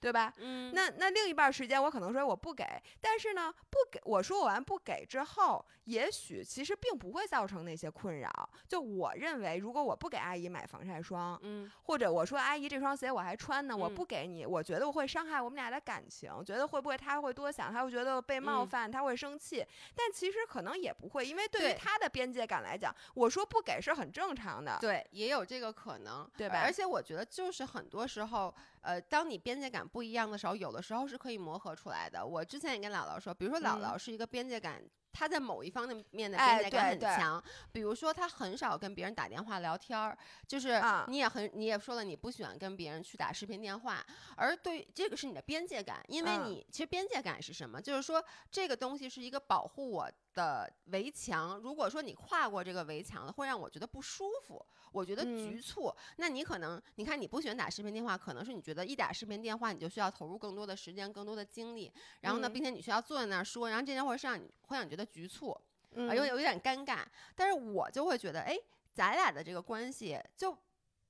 对吧？嗯，那那另一半时间我可能说我不给，但是呢不给我说我完不给之后，也许其实并不会造成那些困扰。就我认为，如果我不给阿姨买防晒霜，嗯或者我说阿姨这双鞋我还穿呢，我嗯。不给你，我觉得我会伤害我们俩的感情，觉得会不会他会多想，他会觉得被冒嗯。犯，他会生气，但其实可能也不会，因为对于对。他的边界感来讲，我说不给是很正常的，对，也有这个可能，对。吧？而且我觉得就是很多时候，呃，当你边界感不一样的时候，有的时候是可以磨合出来的。我之前也跟姥姥说，比如说姥嗯姥是一个边界感。她在某一方面的哎边界感很强，比如说他很少跟别人打电话聊天儿，就是啊。你也很你也说了你不喜欢跟别人去打视频电话，而对这个是你的边界感，因为嗯。你其实边界感是什么？就是说这个东西是一个保护我的围墙，如果说你跨过这个围墙了，会让我觉得不舒服，我觉得嗯。局促。那你可能你看你不喜欢打视频电话，可能是你觉得一打视频电话你就需要投入更多的时间、更多的精力，然后呢，嗯。并且你需要坐在那儿说，然后这件会是让你会让你觉得局促。嗯啊，有有点尴尬。但是我就会觉得，哎，咱俩的这个关系就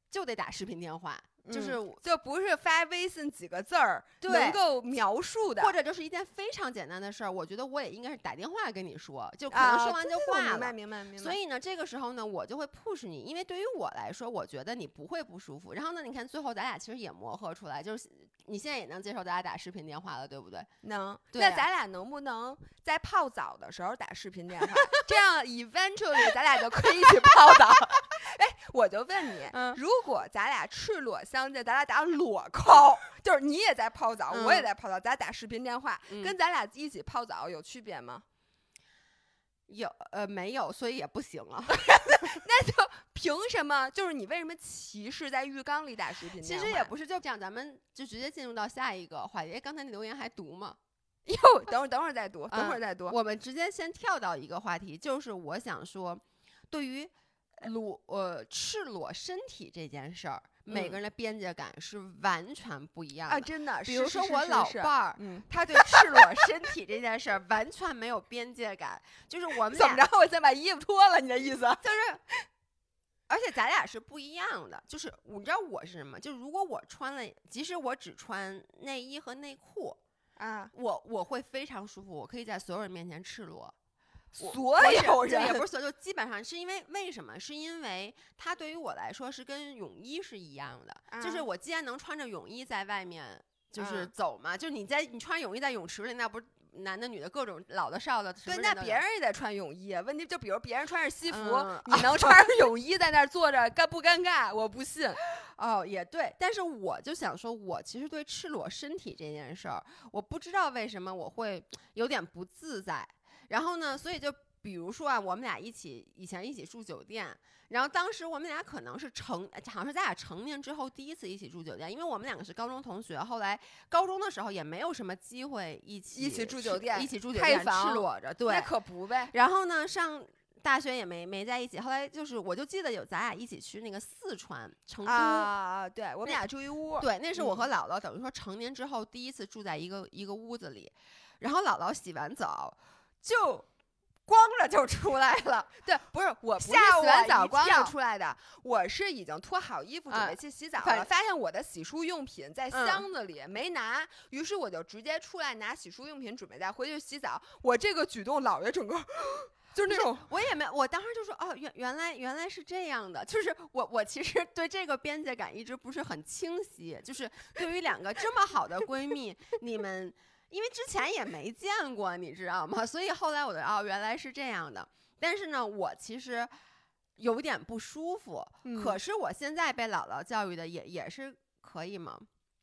就得打视频电话，就是嗯就不是发微信几个字儿对能够描述的，或者就是一件非常简单的事儿，我觉得我也应该是打电话跟你说，就可啊能说完就挂明白了。明白明白。所以呢，这个时候呢，我就会 push 你，因为对于我来说，我觉得你不会不舒服。然后呢，你看最后咱俩其实也磨合出来，就是你现在也能接受咱俩打视频电话了，对不对？能，那咱俩能不能在泡澡的时候打视频电话？这样 eventually 咱俩就 可以一起泡澡。哎，我就问你，嗯如果咱俩赤裸相见，咱俩打裸 call，就是你也在泡澡，我也嗯在泡澡，咱俩打视频电话，嗯跟咱俩一起泡澡有区别吗？有呃没有，所以也不行啊。那就凭什么？就是你为什么歧视在浴缸里打视频电话？其实也不是就这样，咱们就直接进入到下一个话题。哎，刚才那留言还读吗？哟，等会儿等会儿再读，等会儿嗯再读。我们直接先跳到一个话题，就是我想说，对于裸呃赤裸身体这件事儿，每嗯个人的边界感是完全不一样啊，的。真的，比如说我老伴儿，嗯，他对 赤裸身体这件事儿完全没有边界感，就是我们怎么着？我先把衣服脱了，你的意思？就是，而且咱俩是不一样的。就是你知道我是什么？就是如果我穿了，即使我只穿内衣和内裤，啊，我我会非常舒服，我可以在所有人面前赤裸。我所有就人也不是所有，就基本上是因为为什么？是因为它对于我来说是跟泳衣是一样的，就是啊我既然能穿着泳衣在外面就是嗯走嘛，就是你在你穿泳衣在泳池里，那不是男的女的各种老的少的，对，那别人也得穿泳衣。问题就比如别人穿着西服，嗯你能穿着泳衣在那儿坐着，尴不尴尬？我不信。哦，也对，但是我就想说，我其实对赤裸身体这件事儿，我不知道为什么我会有点不自在。然后呢，所以就比如说啊，我们俩一起以前一起住酒店，然后当时我们俩可能是成，好像是咱俩成年之后第一次一起住酒店，因为我们两个是高中同学，后来高中的时候也没有什么机会一起一起住酒店一起住酒店，赤裸着，对那对。可不呗。然后呢，上大学也没没在一起，后来就是我就记得有咱俩一起去那个四川成都。啊，对，我们俩住一屋。对，那是我嗯和姥姥等于说成年之后第一次住在一个一个屋子里，然后姥姥洗完澡就光着就出来了，对，不是我不是洗完澡光着跳出来的，我是已经脱好衣服准啊备去洗澡反了，发现我的洗漱用品在嗯。箱子里没拿，于是我就直接出来拿洗漱用品准备再回去洗澡。我这个举动，姥爷整个 就是那种我也没，我当时就说哦，原原来原来是这样的，就是我我其实对这个边界感一直不是很清晰，就是对于两个这么好的闺蜜，你们因为之前也没见过，你知道吗？所以后来我就哦，原来是这样的。但是呢，我其实有点不舒服，可嗯是我现在被姥姥教育的也也是可以吗？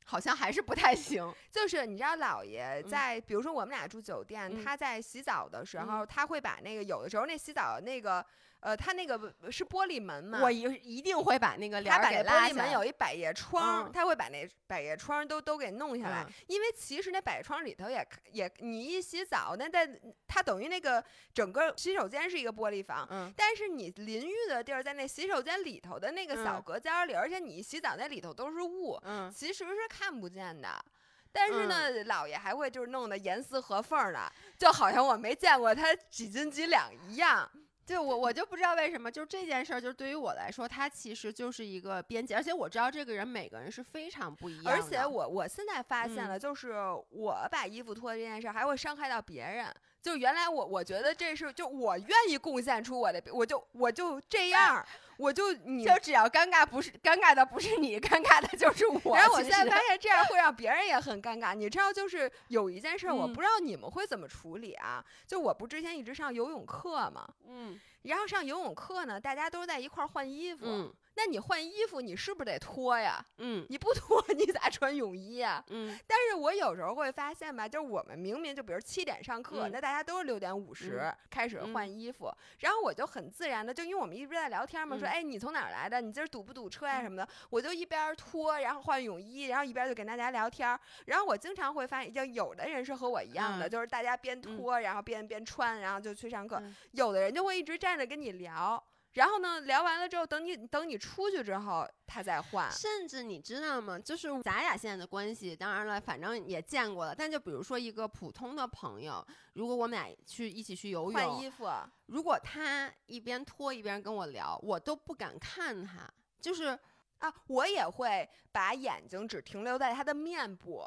好像还是不太行。就是你知道，姥爷嗯在、比如说我们俩住酒店，嗯他在洗澡的时嗯候，他会把那个有的时候那洗澡那个呃，他那个是玻璃门嘛，我一一定会把那个帘儿他把那玻璃门有一百叶窗，嗯他会把那百叶窗都都给弄下来，嗯因为其实那百叶窗里头也也你一洗澡，那在它等于那个整个洗手间是一个玻璃房。嗯但是你淋浴的地儿在那洗手间里头的那个小嗯隔间儿里，而且你一洗澡那里头都是雾，嗯，其实是看不见的。但是呢，老爷还会就是弄得严丝合缝儿的，就好像我没见过他几斤几两一样。对我我就不知道为什么，就这件事儿，就是对于我来说，它其实就是一个边界，而且我知道这个人每个人是非常不一样的。而且我我现在发现嗯了，就是我把衣服脱这件事儿还会伤害到别人。就原来我我觉得这是就我愿意贡献出我的，我就我就这样儿，我就你。就只要尴尬不是尴尬的不是你，尴尬的就是我。然后我现在发现这样 会让别人也很尴尬。你知道，就是有一件事儿，我嗯不知道你们会怎么处理啊？就我不之前一直上游泳课嘛，嗯然后上游泳课呢，大家都在一块儿换衣服。嗯那你换衣服，你是不是得脱呀？嗯你不脱，你咋穿泳衣呀？嗯但是我有时候会发现吧，就是我们明明就比如七点上课，嗯那大家都是六点五十、嗯开始换衣服，然后我就很自然的，就因为我们一直在聊天嘛，说嗯哎你从哪儿来的？你今儿堵不堵车呀、什么的，我就一边脱，然后换泳衣，然后一边就跟大家聊天。然后我经常会发现，就有的人是和我一样的，嗯就是大家边脱，然后边边穿，然后就去上课；嗯有的人就会一直站着跟你聊。然后呢，聊完了之后，等你等你出去之后，他再换。甚至你知道吗？就是咱俩现在的关系，当然了，反正也见过了。但就比如说一个普通的朋友，如果我们俩去一起去游泳，换衣服，如果他一边脱一边跟我聊，我都不敢看他，就是。啊，我也会把眼睛只停留在他的面部，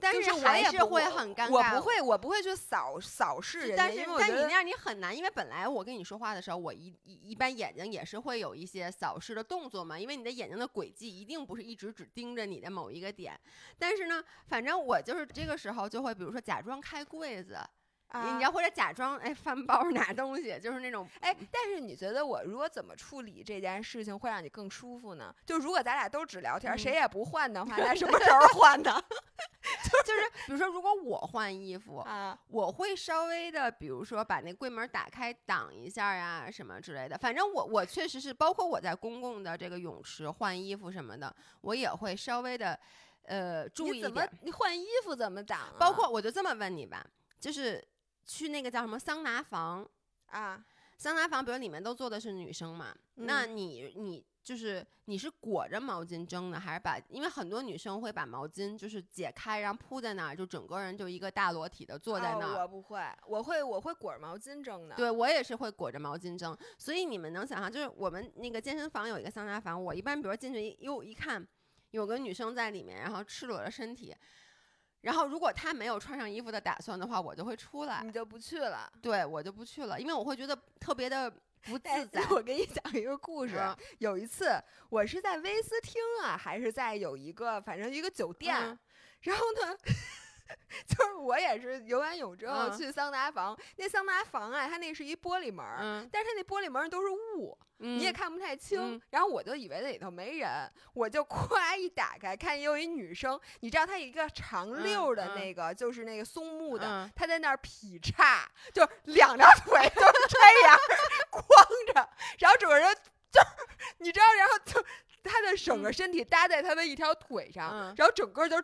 但是我还是会很尴尬。我不会，我不会去扫扫视人家，但是但你那样你很难，因为本来我跟你说话的时候，我一一一般眼睛也是会有一些扫视的动作嘛，因为你的眼睛的轨迹一定不是一直只盯着你的某一个点。但是呢，反正我就是这个时候就会，比如说假装开柜子，你啊你要或者假装哎翻包拿东西，就是那种哎，但是你觉得我如果怎么处理这件事情会让你更舒服呢？就如果咱俩都只聊天，嗯谁也不换的话，那什么时候 换呢？就是比如说如果我换衣服，啊，我会稍微的，比如说把那柜门打开挡一下呀，什么之类的。反正我我确实是，包括我在公共的这个泳池换衣服什么的，我也会稍微的，呃注意你怎么一点，你换衣服怎么挡啊？包括我就这么问你吧，就是去那个叫什么桑拿房，啊，桑拿房，比如里面都坐的是女生嘛，那嗯你你就是你是裹着毛巾蒸的，还是把？因为很多女生会把毛巾就是解开，然后铺在那儿，就整个人就一个大裸体的坐在哦那儿。我不会，我会我会裹着毛巾蒸的。对我也是会裹着毛巾蒸，所以你们能想象，就是我们那个健身房有一个桑拿房，我一般比如进去一又一看，有个女生在里面，然后赤裸着身体，然后如果他没有穿上衣服的打算的话，我就会出来，你就不去了。对我就不去了，因为我会觉得特别的不哎自 在。我给你讲一个故事。嗯有一次，我是在威斯汀啊，还是在有一个反正一个酒店，嗯然后呢。就是我也是游完泳之后嗯去桑拿房，那桑拿房啊，它那是一玻璃门但是它那玻璃门儿都是雾，你你也看不太清。嗯。然后我就以为那里头没人，我就 咵一打开，看见有一女生，你知道她有一个长溜儿的嗯。那个，就是那个松木的，嗯。她在那儿劈叉，就两条腿都是这样 光着，然后整个人就是你知道，然后就她的整个嗯。身体搭在她的一条腿上，嗯。然后整个就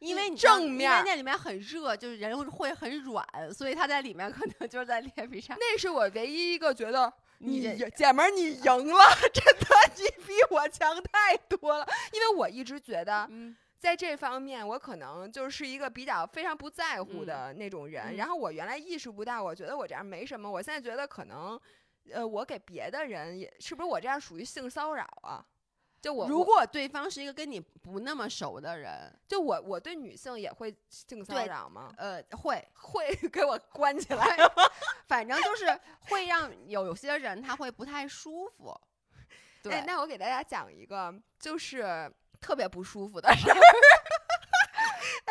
因为正面因为那里面很热，就是人会很软，所以他在里面可能就是在练皮叉。那是我唯一一个觉得。你姐们儿，你赢了！真的，你比我强太多了。因为我一直觉得，嗯在这方面，我可能就是一个比较非常不在乎的那种人。嗯然后我原来意识不到，我觉得我这样没什么。我现在觉得可能，呃，我给别的人也是不是我这样属于性骚扰啊？就我我如果对方是一个跟你不那么熟的人，就我我对女性也会性骚扰吗？呃，会，会给我关起来。反正就是会让有有些人他会不太舒服。对，哎，那我给大家讲一个，就是特别不舒服的事儿。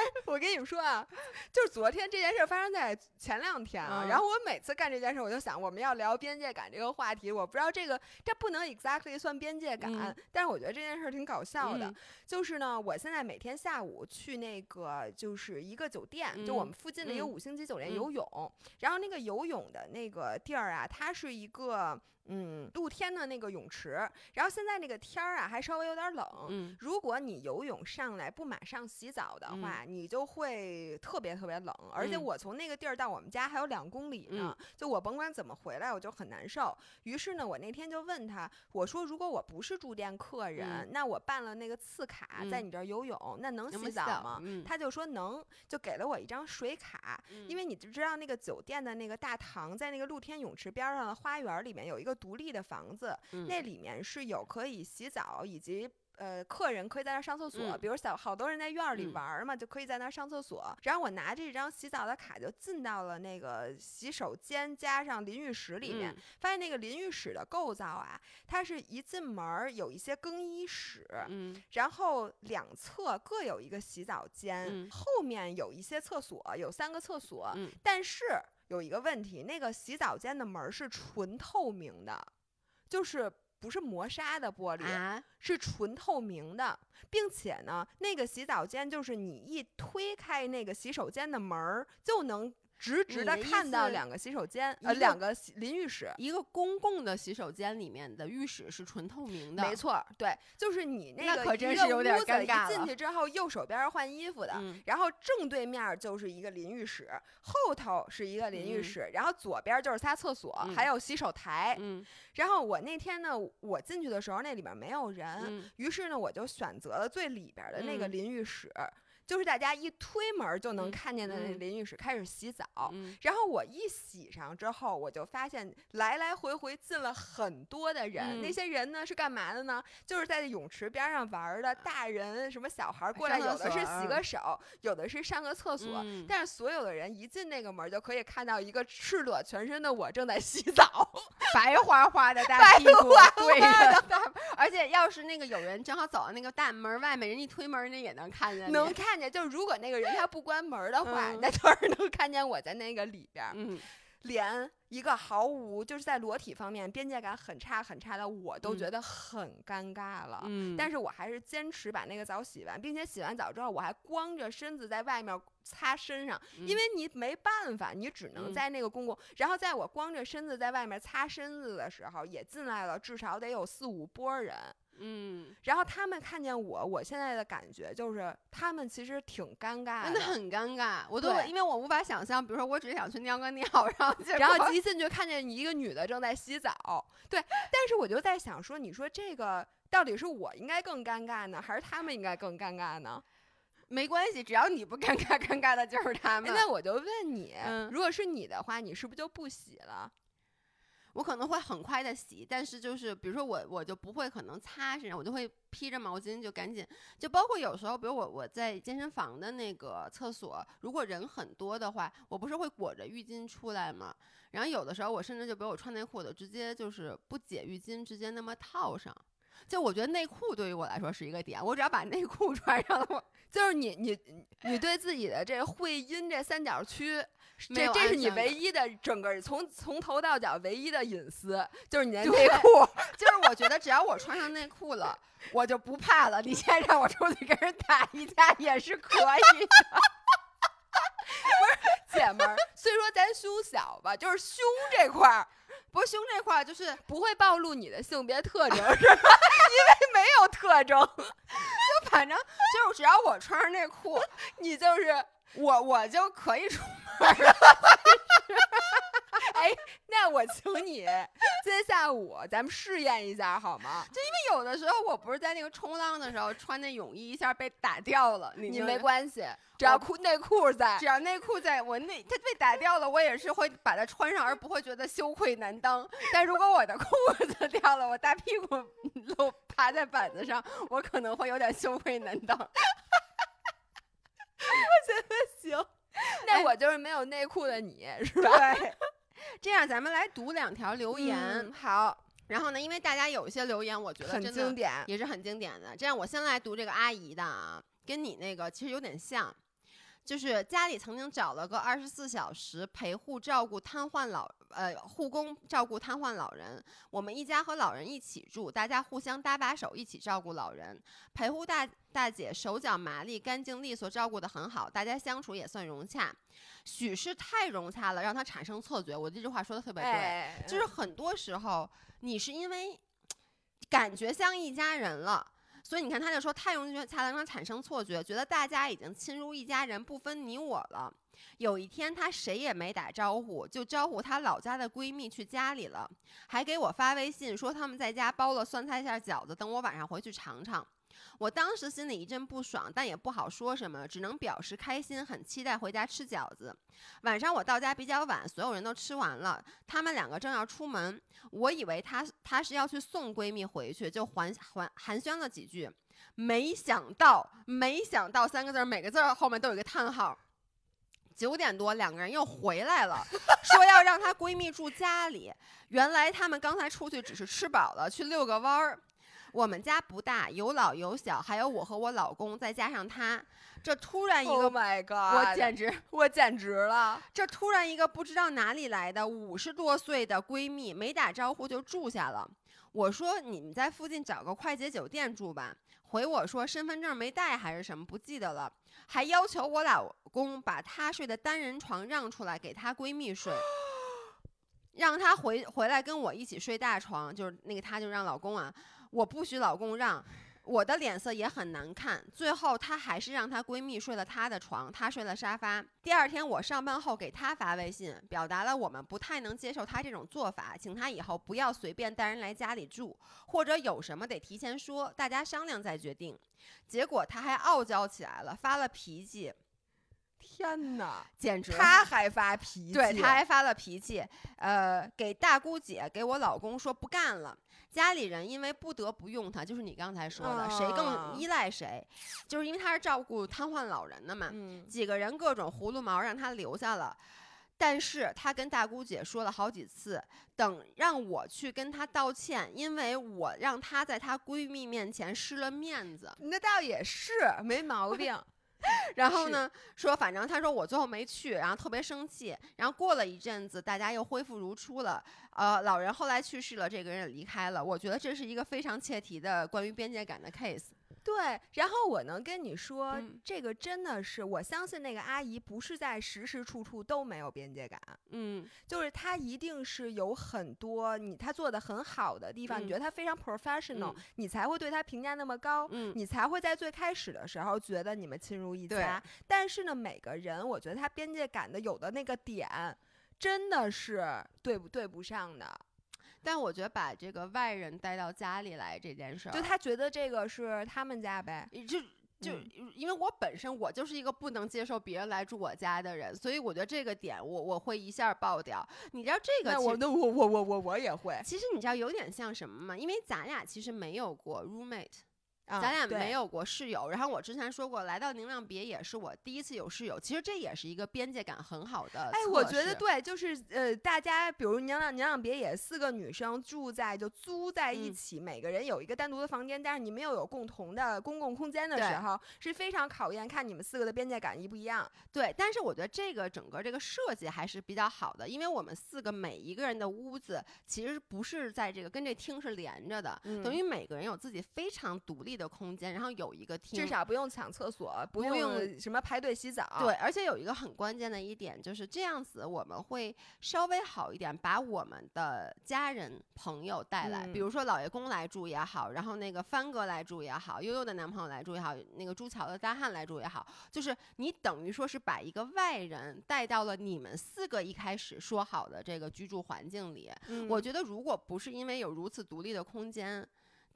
哎，我跟你们说啊，就是昨天这件事儿发生在前两天啊，嗯。然后我每次干这件事儿，我就想我们要聊边界感这个话题，我不知道这个这不能 exactly 算边界感，嗯但是我觉得这件事儿挺搞笑的。嗯。就是呢，我现在每天下午去那个就是一个酒店，就我嗯们附近的一个嗯五星级酒店嗯。游泳，然后那个游泳的那个地儿啊，它是一个嗯露天的那个泳池，然后现在那个天儿啊还稍微有点冷。嗯如果你游泳上来不马上洗澡的话，你就会特别特别冷。而且嗯我从那个地儿到我们家还有两公里呢，就我甭管怎么回来，我就很难受。于是呢，我那天就问他，我说如果我不是住店客人，嗯那我办了那个次卡，在嗯你这儿游泳，那能洗澡澡吗？嗯他就说能，就给了我一张水卡。因为为你就知道那个酒店的那个大堂，在那个露天泳池边儿上的花园里面有一个独立的房子，嗯。那里面是有可以洗澡以及。呃，客人可以在那上厕所，嗯。比如小好多人在院儿里嗯。玩儿嘛，就可以在那儿上厕所。然后我拿这张洗澡的卡就进到了那个洗手间加上淋浴室里面，嗯。发现那个淋浴室的构造啊，它是一进门有一些更衣室，嗯。然后两侧各有一个洗澡间，嗯。后面有一些厕所，有三个厕所，嗯。但是有一个问题，那个洗澡间的门儿是纯透明的，就是不是磨砂的玻璃，啊，是纯透明的，并且呢，那个洗澡间就是你一推开那个洗手间的门儿，就能直直的看到两个洗手间，呃，两个洗淋浴室。一个公共的洗手间里面的浴室是纯透明的，没错儿，对，就是你那那可个一个真是有点屋子一进去之后，右手边儿换衣服的，嗯然后正对面儿就是一个淋浴室，后头是一个淋浴嗯室，然后左边儿就是仨厕所，还嗯有洗手台。嗯然后我那天呢，我进去的时候那里边没有人，嗯于是呢我就选择了最里边儿的那个嗯淋浴室，就是大家一推门儿就能嗯看见的那嗯淋浴室开始洗澡。嗯然后我一洗上之后，我就发现来来回回进了很多的人。那嗯些人呢是干嘛的呢？就是在泳池边上玩儿的大人，什么小孩儿过来，有的是洗个手，有的是上个厕所。嗯但是所有的人一进那个门儿，就可以看到一个赤裸全身的我正在洗澡。白花花的 大白屁股花对花着大，而且要是那个有人正好走到那个大门外面，人一推门，人家也能看见。能看见，就是如果那个人他不关门的话，嗯。那就是能看见我在那个里边连一个毫无就是在裸体方面边界感很差很差的我都嗯。觉得很尴尬了。嗯，但是我还是坚持把那个澡洗完，并且洗完澡之后，我还光着身子在外面擦身上，因为你没办法，你只能嗯。在那个公共。然后在我光着身子在外面擦身子的时候，也进来了至少得有四五波人，嗯，然后他们看见我，我现在的感觉就是他们其实挺尴尬的，真的很尴尬。我都因为我无法想象，比如说我只是想去尿个尿，然后然后一进去看见一个女的正在洗澡，对，但是我就在想说，你说这个到底是我应该更尴尬呢，还是他们应该更尴尬呢？没关系，只要你不尴尬，尴尬的就是他哎们。那我就问你，嗯如果是你的话，你是不是就不洗了？我可能会很快的洗，但是就是比如说我我就不会可能擦身上，我就会披着毛巾就赶紧，就包括有时候，比如我我在健身房的那个厕所，如果人很多的话，我不是会裹着浴巾出来吗？然后有的时候我甚至就比如我穿内裤的，直接就是不解浴巾，直接那么套上。就我觉得内裤对于我来说是一个点，我只要把内裤 穿上了，我就是你你你对自己的这会阴这三角区，这这是你唯一的整个从从头到脚唯一的隐私，就是你的内裤。就是我觉得只要我穿上内裤了，我就不怕了。你现在让我出去跟人打一架也是可以的。不是姐们儿，虽说咱胸小吧，就是胸这块儿不是胸这块儿，就是不会暴露你的性别特征，是吧？因为没有特征，就反正就是只要我穿上内裤，你就是我我就可以出门儿。哎，那我请你今天下午咱们试验一下好吗？就因为有的时候我不是在那个冲浪的时候穿那泳衣一下被打掉了，你你没关系，只要裤内裤在只。要内裤在我内它被打掉了，我也是会把它穿上，而不会觉得羞愧难当。但如果我的裤子掉了，我大屁股露趴在板子上，我可能会有点羞愧难当。我觉得行，那我就是没有内裤的你，是吧？对，这样咱们来读两条留言。嗯好，然后呢，因为大家有一些留言，我觉得很经典。也是很经典的。这样，我先来读这个阿姨的啊，跟你那个其实有点像，就是家里曾经找了个二十四小时陪护照顾瘫痪老呃护工照顾瘫痪老人，我们一家和老人一起住，大家互相搭把手，一起照顾老人。陪护大大姐手脚麻利、干净利索，照顾得很好，大家相处也算融洽。许是太融洽了，让她产生错觉。我这句话说的特别对。哎，就是很多时候你是因为感觉像一家人了。所以你看，他就说太容易才能让产生错觉，觉得大家已经亲如一家人，不分你我了。有一天，他谁也没打招呼，就招呼他老家的闺蜜去家里了，还给我发微信说他们在家包了酸菜馅饺子，等我晚上回去尝尝。我当时心里一阵不爽，但也不好说什么，只能表示开心，很期待回家吃饺子。晚上我到家比较晚，所有人都吃完了，他们两个正要出门，我以为她她是要去送闺蜜回去，就寒寒寒暄了几句，没想到没想到三个字，每个字后面都有一个叹号。九点多，两个人又回来了，说要让她闺蜜住家里。原来他们刚才出去只是吃饱了，去遛个弯儿。我们家不大，有老有小，还有我和我老公，再加上他。这突然一个 Oh my god！我简直，我简直了。这突然一个不知道哪里来的五十多岁的闺蜜，没打招呼就住下了。我说你们在附近找个快捷酒店住吧。回我说身份证没带还是什么不记得了，还要求我老公把她睡的单人床让出来给她闺蜜睡，让她回回来跟我一起睡大床。就是那个她就让老公啊，我不许老公让。我的脸色也很难看，最后她还是让她闺蜜睡了她的床，她睡了沙发。第二天我上班后给她发微信，表达了我们不太能接受她这种做法，请她以后不要随便带人来家里住，或者有什么得提前说，大家商量再决定。结果她还傲娇起来了，发了脾气，天哪，简直她还发脾气，对，她还发了脾气，呃，给大姑姐给我老公说不干了。家里人因为不得不用他，就是你刚才说的，谁啊更依赖谁，就是因为他是照顾瘫痪老人的嘛。嗯，几个人各种葫芦毛让他留下了，但是他跟大姑姐说了好几次，等让我去跟他道歉，因为我让他在她闺蜜面前失了面子。那倒也是没毛病。是然后呢，说反正他说我最后没去，然后特别生气。然后过了一阵子，大家又恢复如初了。呃，老人后来去世了，这个人也离开了。我觉得这是一个非常切题的关于边界感的 case。对，然后我能跟你说，嗯这个真的是我相信那个阿姨不是在时时处处都没有边界感，嗯就是她一定是有很多你她做的很好的地方，你嗯觉得她非常 professional，、嗯你才会对她评价那么高。嗯你才会在最开始的时候觉得你们亲如一家，但是呢，每个人我觉得他边界感的有的那个点，真的是对不对不上的。但我觉得把这个外人带到家里来这件事儿，就他觉得这个是他们家呗，就就嗯因为我本身我就是一个不能接受别人来住我家的人，所以我觉得这个点我我会一下爆掉。你知道这个那我那我我我我我也会，其实你知道有点像什么吗？因为咱俩其实没有过 roommate。啊咱俩没有过室友，然后我之前说过，来到宁亮别也是我第一次有室友，其实这也是一个边界感很好的。哎，我觉得，对，就是呃，大家比如宁亮宁亮别野四个女生住在就租在一嗯起，每个人有一个单独的房间，但是你们又有共同的公共空间的时候，是非常考验看你们四个的边界感一不一样。对，但是我觉得这个整个这个设计还是比较好的，因为我们四个每一个人的屋子其实不是在这个跟这厅是连着的，嗯等于每个人有自己非常独立的空间，然后有一个厅，至少不用抢厕所，不不用什么排队洗澡。对，而且有一个很关键的一点就是这样子，我们会稍微好一点，把我们的家人朋友带来，比嗯如说老爷公来住也好，然后那个帆哥来住也好，悠悠的男朋友来住也好，那个朱桥的大汉来住也好，就是你等于说是把一个外人带到了你们四个一开始说好的这个居住环境里。嗯我觉得如果不是因为有如此独立的空间。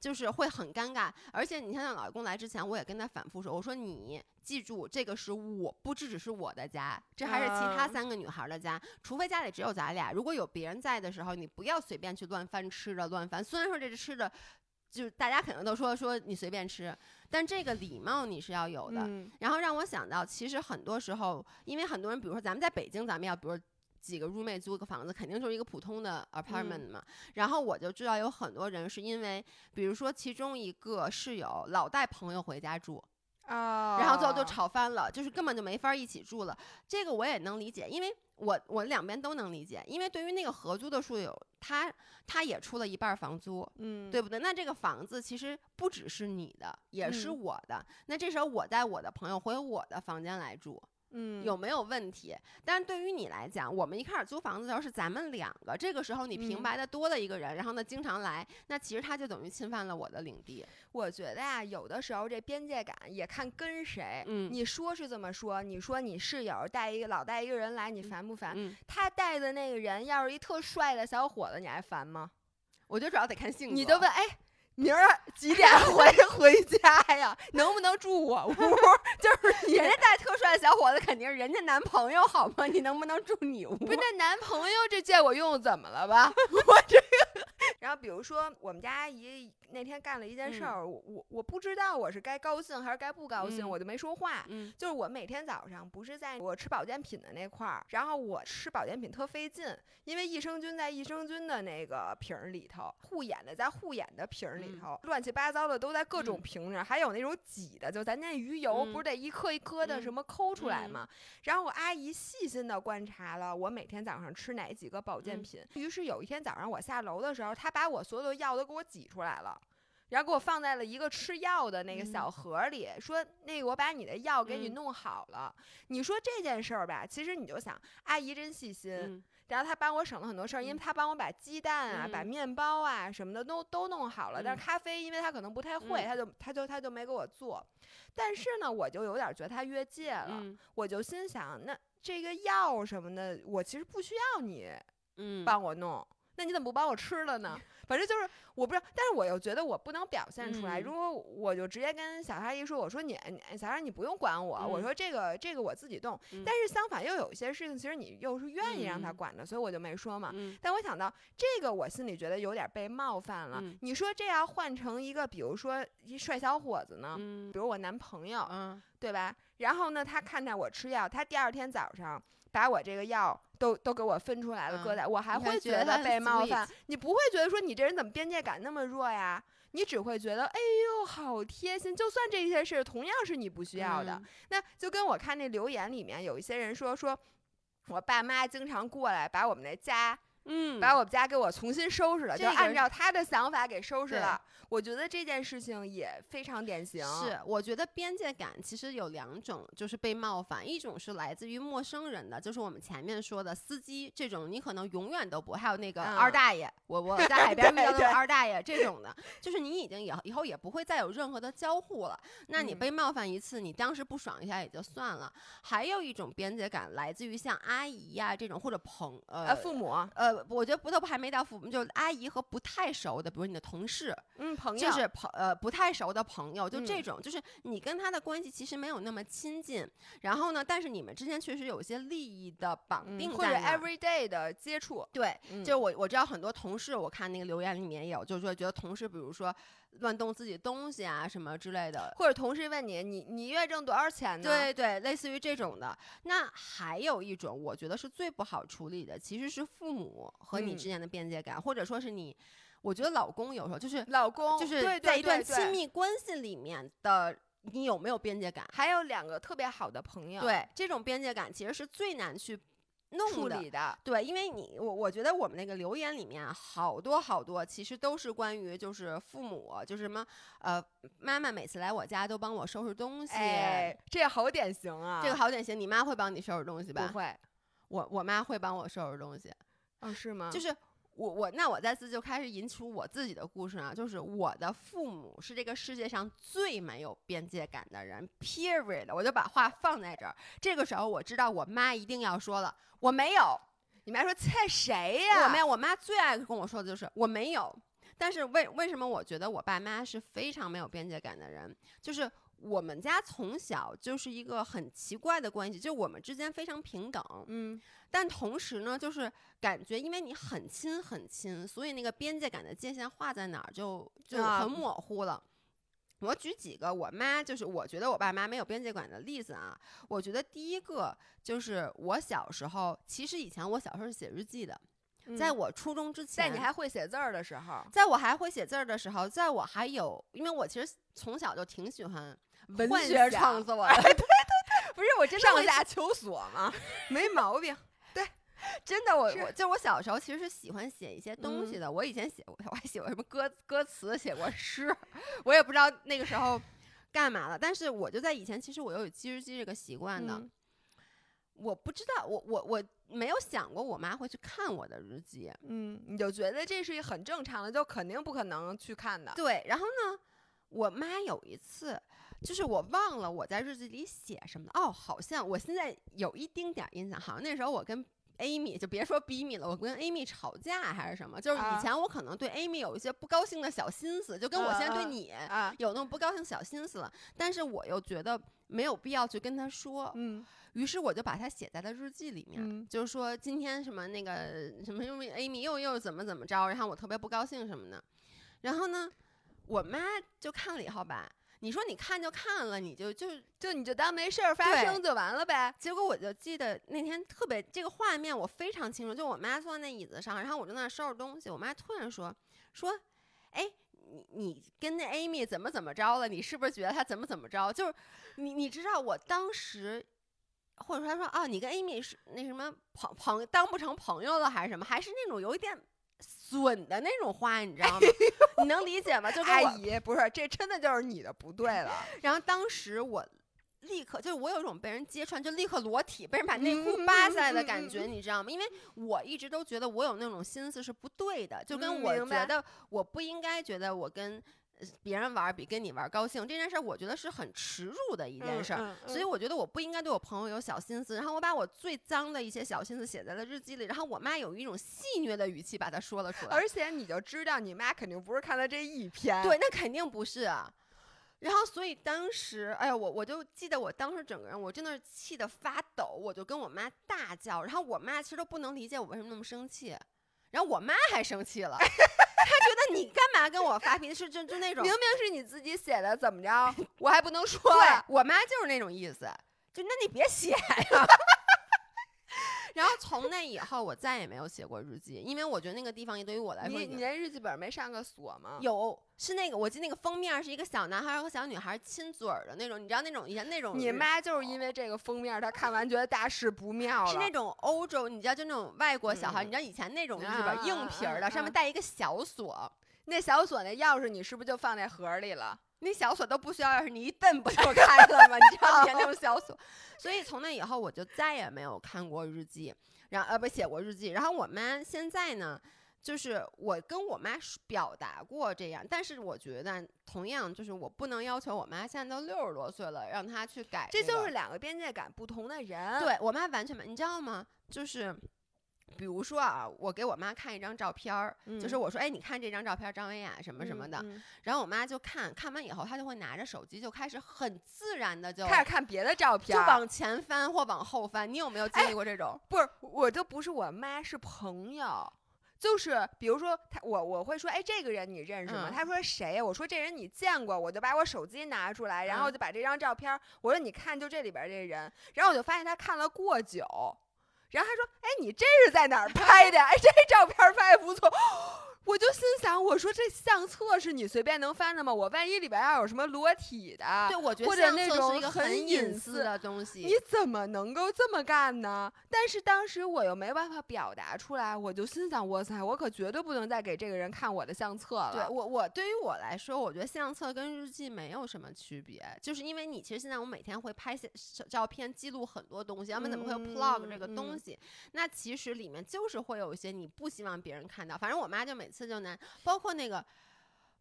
就是会很尴尬，而且你看，像老公来之前，我也跟他反复说，我说你记住，这个是我不只只是我的家，这还是其他啊三个女孩的家。除非家里只有咱俩，如果有别人在的时候，你不要随便去乱翻吃的乱翻。虽然说这是吃的，就是大家可能都说说你随便吃，但这个礼貌你是要有的。嗯然后让我想到，其实很多时候，因为很多人，比如说咱们在北京，咱们要比如几个 roommate 租个房子，肯定就是一个普通的嗯 apartment 嘛。然后我就知道有很多人是因为，比如说其中一个室友老带朋友回家住，啊，然后最后就吵翻了，就是根本就没法一起住了。这个我也能理解，因为我我两边都能理解，因为对于那个合租的室友，他他也出了一半儿房租，嗯，对不对？那这个房子其实不只是你的，也是嗯我的。那这时候我带我的朋友回我的房间来住，嗯，有没有问题？但是对于你来讲，我们一开始租房子的时候是咱们两个，这个时候你平嗯白的多了一个人，然后呢经常来，那其实他就等于侵犯了我的领地。我觉得呀、有的时候这边界感也看跟谁。嗯你说是这么说，你说你室友带一个老带一个人来，你嗯烦不烦？嗯，他带的那个人要是一特帅的小伙子，你还烦吗？我觉得主要得看性格。你就问，哎，明儿几点 回回家呀？能不能住我屋？就是你人家带特帅的小伙子肯定是人家男朋友好吗？你能不能住你屋？不是那男朋友这借我用怎么了吧？我这个。然后比如说我们家阿姨那天干了一件事儿，我我我不知道我是该高兴还是该不高兴，嗯我就没说话。嗯。就是我每天早上不是在我吃保健品的那块儿，然后我吃保健品特费劲，因为益生菌在益生菌的那个瓶儿里头，护眼的在护眼的瓶儿里嗯。头，乱七八糟的都在各种嗯。瓶上，还有那种挤的，就咱家鱼油、嗯不是得一颗一颗的嗯什么抠出来嗯吗？然后我阿姨细心的观察了我每天早上吃哪几个保健嗯。品，于是有一天早上我下楼的时候，他把我所有的药都给我挤出来了。然后给我放在了一个吃药的那个小嗯盒儿里，说那个我把你的药给你嗯弄好了。你说这件事儿吧，其实你就想，阿姨真细心，嗯然后她帮我省了很多事儿，因为嗯她帮我把鸡蛋啊、把嗯面包啊什么的都都弄好了。但嗯是咖啡，因为她可能不太会，嗯她就她就她就没给我做。但是呢，我就有点觉得她越界了，嗯我就心想，那这个药什么的，我其实不需要你嗯，帮我弄，那你怎么不把我吃了呢？反正就是我不知道，但是我又觉得我不能表现出来。嗯如果我就直接跟小阿姨说，我说你你小阿姨你不用管我，我嗯说这个这个我自己动。嗯但是相反又有一些事情，其实你又是愿意让他嗯管的，所以我就没说嘛。嗯但我想到这个，我心里觉得有点被冒犯了。嗯你说这要换成一个，比如说一帅小伙子呢，嗯比如我男朋友，嗯对吧？然后呢，他看见我吃药，他第二天早上把我这个药都都给我分出来了，搁嗯在我还会觉得被冒犯。你不会觉得说你这人怎么边界感那么弱呀？你只会觉得，哎呦，好贴心。就算这些事同样是你不需要的，嗯那就跟我看那留言里面有一些人说说，我爸妈经常过来把我们那家嗯，把我们家给我重新收拾了，就这个按照他的想法给收拾了。我觉得这件事情也非常典型。是，我觉得边界感其实有两种，就是被冒犯，一种是来自于陌生人的，就是我们前面说的司机这种，你可能永远都不，还有那个嗯二大爷，我我在海边遇到的 二大爷这种的，就是你已经以后以后也不会再有任何的交互了。那你嗯被冒犯一次，你当时不爽一下也就算了。还有一种边界感来自于像阿姨呀、这种或者朋呃，呃父母，呃，我觉得不都还没到父母，就是阿姨和不太熟的，比如你的同事，嗯，朋友，就是朋呃不太熟的朋友，就这嗯。种，就是你跟他的关系其实没有那么亲近，然后呢，但是你们之间确实有一些利益的绑嗯或者定在那儿 every day 的接触，对，嗯。就是我我知道很多同事，我看那个留言里面也有，就是说觉得同事比如说乱动自己东西啊什么之类的。或者同事问你，你你一月挣多少钱呢？，对对，类似于这种的。那还有一种，我觉得是最不好处理的，其实是父母和你嗯之间的边界感，或者说是你，我觉得老公有时候就是老公就是对对在一段亲密关系里面的，你有没有边界感？还有两个特别好的朋友，，对，这种边界感其实是最难去处理的，对，因为你我我觉得我们那个留言里面啊好多好多，其实都是关于就是父母，就是什么呃，妈妈每次来我家都帮我收拾东西，哎，这好典型啊，这个好典型。你妈会帮你收拾东西吧？不会，我我妈会帮我收拾东西，哦，是吗？就是我我那我再次就开始引出我自己的故事啊，就是我的父母是这个世界上最没有边界感的人，period。我就把话放在这儿。这个时候我知道我妈一定要说了，我没有，你妈说猜谁呀？我没有。我妈最爱跟我说的就是我没有。但是为为什么我觉得我爸妈是非常没有边界感的人？就是我们家从小就是一个很奇怪的关系，就我们之间非常平等，嗯，但同时呢，就是感觉因为你很亲很亲，所以那个边界感的界限画在哪儿就就啊很模糊了。我举几个我妈就是我觉得我爸妈没有边界感的例子啊。我觉得第一个就是我小时候，其实以前我小时候是写日记的，在嗯我初中之前，在你还会写字儿的时候，在我还会写字儿的时候，在我还有，因为我其实从小就挺喜欢文幻学创作的，不是我真上上下求索嘛，没毛病。对真的，我我就我小时候其实是喜欢写一些东西嗯的。我以前写，我还写过什么歌歌词，写过诗，我也不知道那个时候干嘛了。但是我就在以前，其实我有记日记这个习惯的。嗯我不知道，我我我没有想过我妈会去看我的日记。嗯，你就觉得这是一很正常的，就肯定不可能去看的。对，然后呢，我妈有一次，就是我忘了我在日记里写什么了。哦，好像我现在有一丁点儿印象，好像那时候我跟 Amy 就别说 Bimi 了，我跟 Amy 吵架还是什么，就是啊。以前我可能对 Amy 有一些不高兴的小心思，就跟我现在对你啊，有那种不高兴小心思了，但是我又觉得没有必要去跟她说，嗯。于是我就把它写在了日记里面，嗯。就是说今天什么那个什么因为 Amy 又又怎么怎么着，然后我特别不高兴什么的。然后呢，我妈就看了以后吧，你说你看就看了，你就就就你就当没事儿发生就完了呗。结果我就记得那天特别这个画面我非常清楚，就我妈坐在那椅子上，然后我正在那收拾东西，我妈突然说说，哎。你你跟那 Amy 怎么怎么着了？你是不是觉得她怎么怎么着？就是你你知道我当时，或者说她说啊，你跟 Amy 是那什么朋朋当不成朋友了还是什么？还是那种有一点损的那种话，你知道吗？你能理解吗？就阿姨，不是，这真的就是你的不对了。然后当时我立刻就是我有一种被人揭穿，就立刻裸体被人把内裤嗯扒嗯下来的感觉，你知道吗？因为我一直都觉得我有那种心思是不对的，就跟嗯我觉得我不应该觉得我跟呃别人玩儿比跟你玩儿高兴这件事儿，我觉得是很耻辱的一件事儿。嗯所以我觉得我不应该对我朋友有小心思，然后我把我最脏的一些小心思写在了日记里，然后我妈有一种戏谑的语气把它说了出来。而且你就知道你妈肯定不是看了这一篇。对，那肯定不是啊。然后，所以当时，哎呀，我我就记得我当时整个人，我真的是气得发抖，我就跟我妈大叫。然后我妈其实都不能理解我为什么那么生气，然后我妈还生气了，她觉得你干嘛跟我发脾气？是就就那种明，明是你自己写的，怎么着？我还不能说对啊？我妈就是那种意思，就那你别写呀。然后从那以后，我再也没有写过日记，因为我觉得那个地方也对于我来说你你那日记本没上个锁吗？有是那个，我记得那个封面是一个小男孩和小女孩亲嘴儿的那种，你知道那种以前那种你妈就是因为这个封面，她看完觉得大事不妙了。是那种欧洲，你知道就那种外国小孩，嗯你知道以前那种日记啊本硬皮儿的，上面带一个小锁，那小锁那钥匙，你是不是就放在盒里了？那小锁都不需要钥匙，你一蹬不就开了吗？你知道以前那种小锁，所以从那以后我就再也没有看过日记，然后呃不写过日记。然后我妈现在呢，就是我跟我妈说表达过这样，但是我觉得同样就是我不能要求我妈现在都六十多岁了，让她去改、个这就是两个边界感不同的人。，对我妈完全没，你知道吗？就是。比如说啊，我给我妈看一张照片儿，就是嗯我说，哎，你看这张照片儿，张文雅什么什么的，嗯然后我妈就看看完以后，她就会拿着手机就开始很自然的就开始看别的照片，就往前翻或往后翻。你有没有经哎历过这种？不是，我就不是我妈，是朋友。就是比如说他，我我会说，哎，这个人你认识吗？嗯他说谁？我说这人你见过，我就把我手机拿出来，然后嗯就把这张照片儿，我说你看，就这里边儿这人，然后我就发现他看了过久，然后还说，哎，你这是在哪儿拍的？哎，这照片拍的不错。我就心想，我说这相册是你随便能翻的吗？我万一里边要有什么裸体的，对，我觉或得相者那种册是一个很隐隐私私的东西。你怎么能够这么干呢？但是当时我又没办法表达出来，我就心想，哇塞，我可绝对不能再给这个人看我的相册了。对我，我对于我来说，我觉得相册跟日记没有什么区别，就是因为你其实现在我每天会拍些照片，记录很多东西，要么怎么会有 plog 这个嗯嗯东西？那其实里面就是会有一些你不希望别人看到。反正我妈就每次就难，包括那个。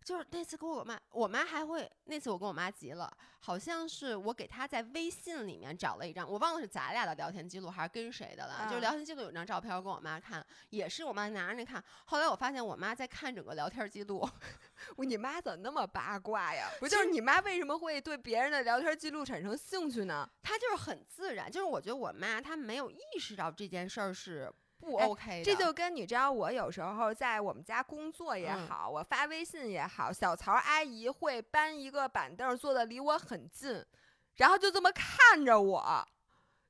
就是那次跟我妈，我妈还会那次我跟我妈急了，好像是我给她在微信里面找了一张，我忘了是咱俩的聊天记录还是跟谁的了，就是啊聊天记录有张照片，我跟我妈看，也是我妈拿着那看。后来我发现我妈在看整个聊天记录，我你妈怎么那么八卦呀？不就是你妈为什么会对别人的聊天记录产生兴趣呢？她就是很自然，就是我觉得我妈她没有意识到这件事儿是不哎 OK 的，这就跟你知道，我有时候在我们家工作也嗯好，我发微信也好，小曹阿姨会搬一个板凳坐的离我很近，然后就这么看着我，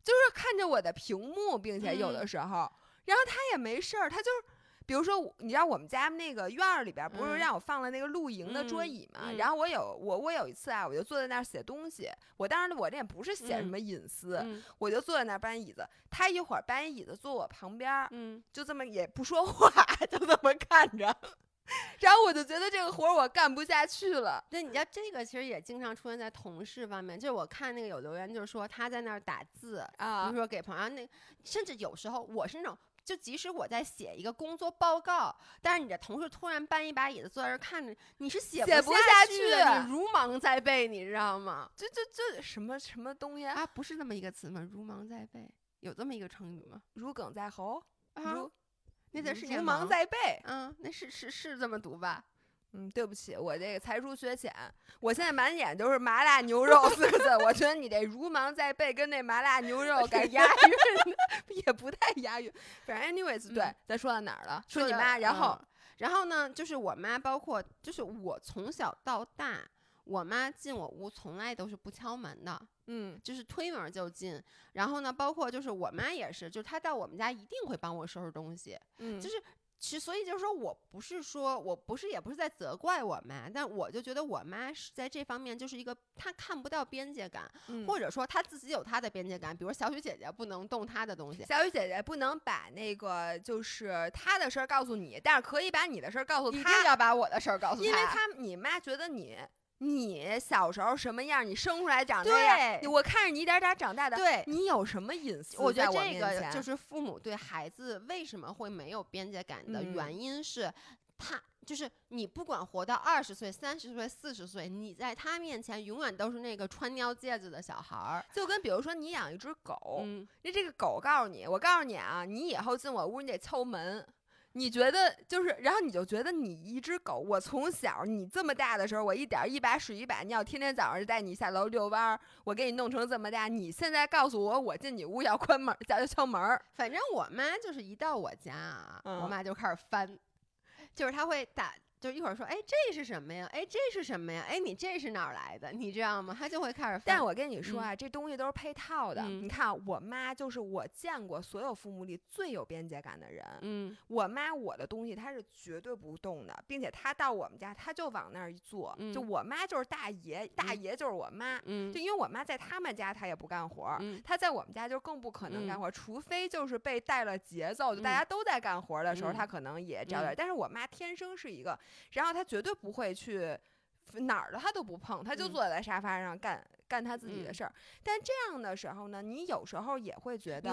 就是看着我的屏幕，并且有的嗯时候，然后她也没事儿，她就是。比如说，你知道我们家那个院儿里边儿不是嗯让我放了那个露营的桌嗯椅嘛？嗯然后我有我我有一次啊，我就坐在那儿写东西。我当时我这也不是写什嗯么隐私，嗯我就坐在那儿搬椅子。他一会儿搬椅子坐我旁边儿，嗯，就这么也不说话，就这么看着。然后我就觉得这个活儿我干不下去了。对，你知道这个其实也经常出现在同事方面，就是我看那个有留言就是说他在那儿打字，比啊如说给朋友那，甚至有时候我是那种。就即使我在写一个工作报告，但是你的同事突然搬一把椅子坐在这儿看着，你是写写不不下去的，去你如芒在背，你知道吗？这这这什么什么东西？啊，不是那么一个词吗？如芒在背，有这么一个成语吗？如鲠在喉，啊，如那字是念如芒在背。嗯，那是是是这么读吧？嗯，对不起，我这个才疏学浅，我现在满眼都是麻辣牛肉四个字。我觉得你这如芒在背跟那麻辣牛肉感押韵 也不太押韵。反正 anyways，对嗯，咱说到哪儿了？说你妈，然后嗯然后呢，就是我妈，包括就是我从小到大，我妈进我屋从来都是不敲门的，嗯就是推门就进。然后呢，包括就是我妈也是，就是她到我们家一定会帮我收拾东西，嗯，就是。其实，所以就是说我不是说我不是也不是在责怪我妈，但我就觉得我妈是在这方面就是一个她看不到边界感，嗯。或者说她自己有她的边界感，比如小雨姐姐不能动她的东西，小雨姐姐不能把那个就是她的事儿告诉你，但是可以把你的事儿告诉她一定她，要把我的事儿告诉她因为她你妈觉得你你小时候什么样，你生出来长这样，我看着你一点点长大的，对你有什么隐私？我觉得这个就是父母对孩子为什么会没有边界感的嗯原因是，他就是你不管活到二十岁、三十岁、四十岁，你在他面前永远都是那个穿尿戒子的小孩儿。就跟比如说你养一只狗，嗯，那这个狗告诉你，我告诉你啊，你以后进我屋你得敲门。你觉得就是，然后你就觉得你一只狗，我从小你这么大的时候，我一点儿一把屎一把尿，天天早上带你下楼遛弯儿，我给你弄成这么大，你现在告诉我，我进你屋要关门儿，要敲门儿，反正我妈就是一到我家啊，我嗯妈就开始翻，就是她会打。就一会儿说，哎，这是什么呀？哎，这是什么呀？哎，你这是哪儿来的？你知道吗？他就会开始。但我跟你说啊，这东西都是配套的。嗯你看啊，我妈就是我见过所有父母里最有边界感的人。嗯我妈我的东西她是绝对不动的，并且她到我们家她就往那儿一坐，嗯就我妈就是大爷，大嗯爷就是我妈。嗯就因为我妈在他们家她也不干活她在我们家就更不可能干嗯活儿，除非就是被带了节奏，就大嗯家都在干活的时候，嗯她可能也找点。嗯但是我妈天生是一个，然后他绝对不会去哪儿的他都不碰，他就嗯坐在沙发上干干他自己的嗯事儿。但这样的时候呢，你有时候也会觉得。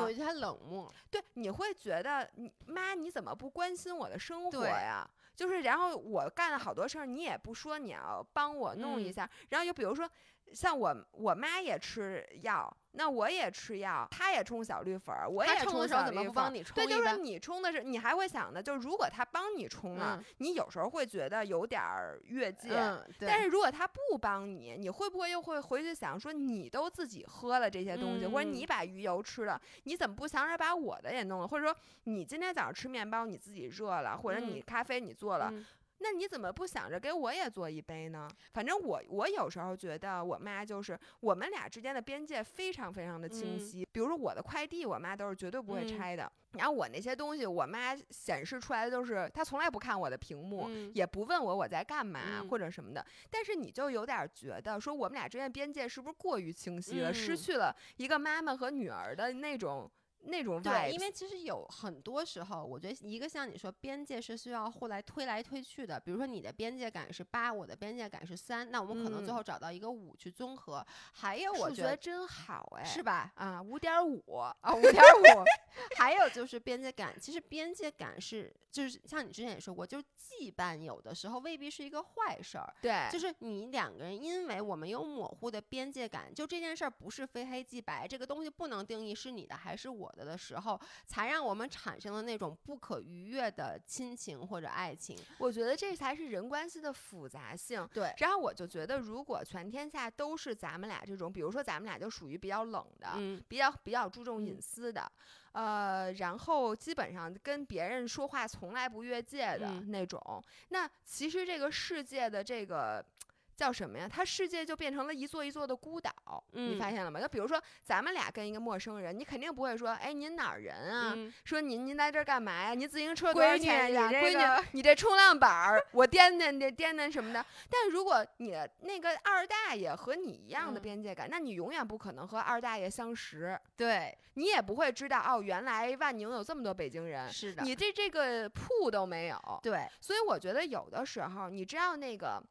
对，你会觉得你妈你怎么不关心我的生活呀？就是，然后我干了好多事儿，你也不说你要帮我弄一嗯下，然后就比如说，像我我妈也吃药，那我也吃药，他也冲小绿粉儿，我也冲冲的时候怎么小绿粉儿不帮你冲对，就是你冲的是，你还会想的，就是如果他帮你冲了，嗯你有时候会觉得有点儿越界。嗯，对。但是如果他不帮你，你会不会又会回去想说，你都自己喝了这些东西，或者你嗯把鱼油吃了，你怎么不想着把我的也弄了？或者说你今天早上吃面包你自己热了，或者你嗯咖啡你做了，嗯那你怎么不想着给我也做一杯呢？反正我我有时候觉得我妈就是我们俩之间的边界非常非常的清嗯晰。比如说我的快递，我妈都是绝对不会嗯拆的。然后我那些东西，我妈显示出来的都是她从来不看我的屏幕，嗯也不问我我在干嘛、嗯或者什么的。但是你就有点觉得说我们俩之间的边界是不是过于清晰了，失嗯去了一个妈妈和女儿的那种那种。对，因为其实有很多时候，我觉得一个像你说边界是需要后来推来推去的。比如说你的边界感是八，我的边界感是三，那我们可能最嗯后找到一个五去综合。还有我觉得真好哎，是吧？啊，五 点五。啊，五点五。还有就是边界感，其实边界感是就是像你之前也说过，就是羁绊有的时候未必是一个坏事儿。对，就是你两个人，因为我们有模糊的边界感，就这件事儿不是非黑即白，这个东西不能定义是你的还是我的的时候，才让我们产生了那种不可逾越的亲情或者爱情。我觉得这才是人关系的复杂性。对，然后我就觉得，如果全天下都是咱们俩这种，比如说咱们俩就属于比较冷的，嗯，比较比较注重隐嗯私的，呃，然后基本上跟别人说话从来不越界的嗯那种，那其实这个世界的这个。叫什么呀？它世界就变成了一座一座的孤岛，你发嗯现了吗？就比如说咱们俩跟一个陌生人，你肯定不会说，哎，您哪儿人啊？嗯说您您来这儿干嘛呀？您自行车多少钱呀？闺女个，你这冲浪板儿，我颠颠颠颠颠什么的。但如果你的那个二大爷和你一样的嗯边界感，那你永远不可能和二大爷相识，对，你也不会知道哦，原来万宁有这么多北京人，是的，你这这个铺都没有。对，所以我觉得有的时候，你知道那个，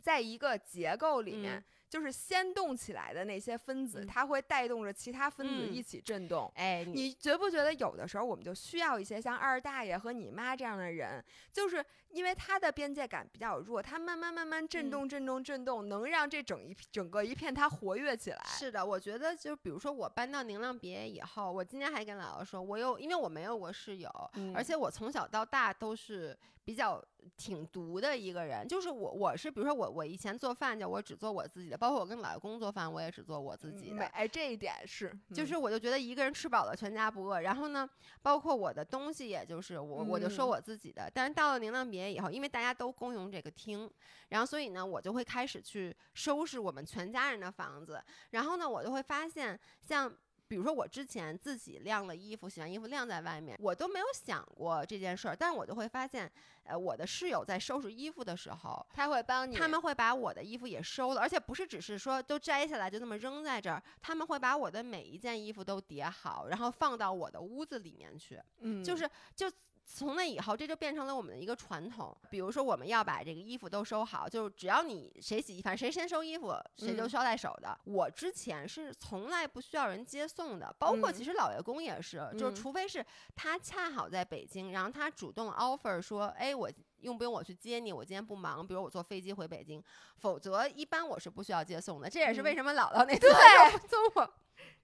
在一个结构里面。嗯就是先动起来的那些分子，嗯它会带动着其他分子嗯一起震动。哎，你觉不觉得有的时候我们就需要一些像二大爷和你妈这样的人，就是因为他的边界感比较弱，他慢慢慢慢震嗯动、震动、震动，能让这整一整个一片它活跃起来。是的，我觉得就比如说我搬到宁浪别野以后，我今天还跟姥姥说，我有因为我没有过室友，嗯而且我从小到大都是比较挺独的一个人，就是我我是比如说我我以前做饭就我只做我自己的，包括我跟老公做饭我也只做我自己的。嗯哎，这一点是，嗯就是我就觉得一个人吃饱了全家不饿，然后呢，包括我的东西，也就是我我就收嗯我自己的。但是到了宁浪别野以后，因为大家都共用这个厅，然后所以呢，我就会开始去收拾我们全家人的房子，然后呢，我就会发现像。比如说我之前自己晾了衣服，洗完衣服晾在外面，我都没有想过这件事儿，但是我就会发现，呃，我的室友在收拾衣服的时候，他会帮你，他们会把我的衣服也收了，而且不是只是说都摘下来就那么扔在这儿，他们会把我的每一件衣服都叠好，然后放到我的屋子里面去。嗯，就是就从那以后，这就变成了我们的一个传统。比如说，我们要把这个衣服都收好，就是只要你谁洗衣，反正谁先收衣服，谁就嗯捎带手的。我之前是从来不需要人接送的，包括嗯其实老爷公也是，就是嗯除非是他恰好在北京，然后他主动 offer 说，哎，我。用不用我去接你？我今天不忙，比如我坐飞机回北京，否则一般我是不需要接送的。这也是为嗯什么姥姥那次对 送我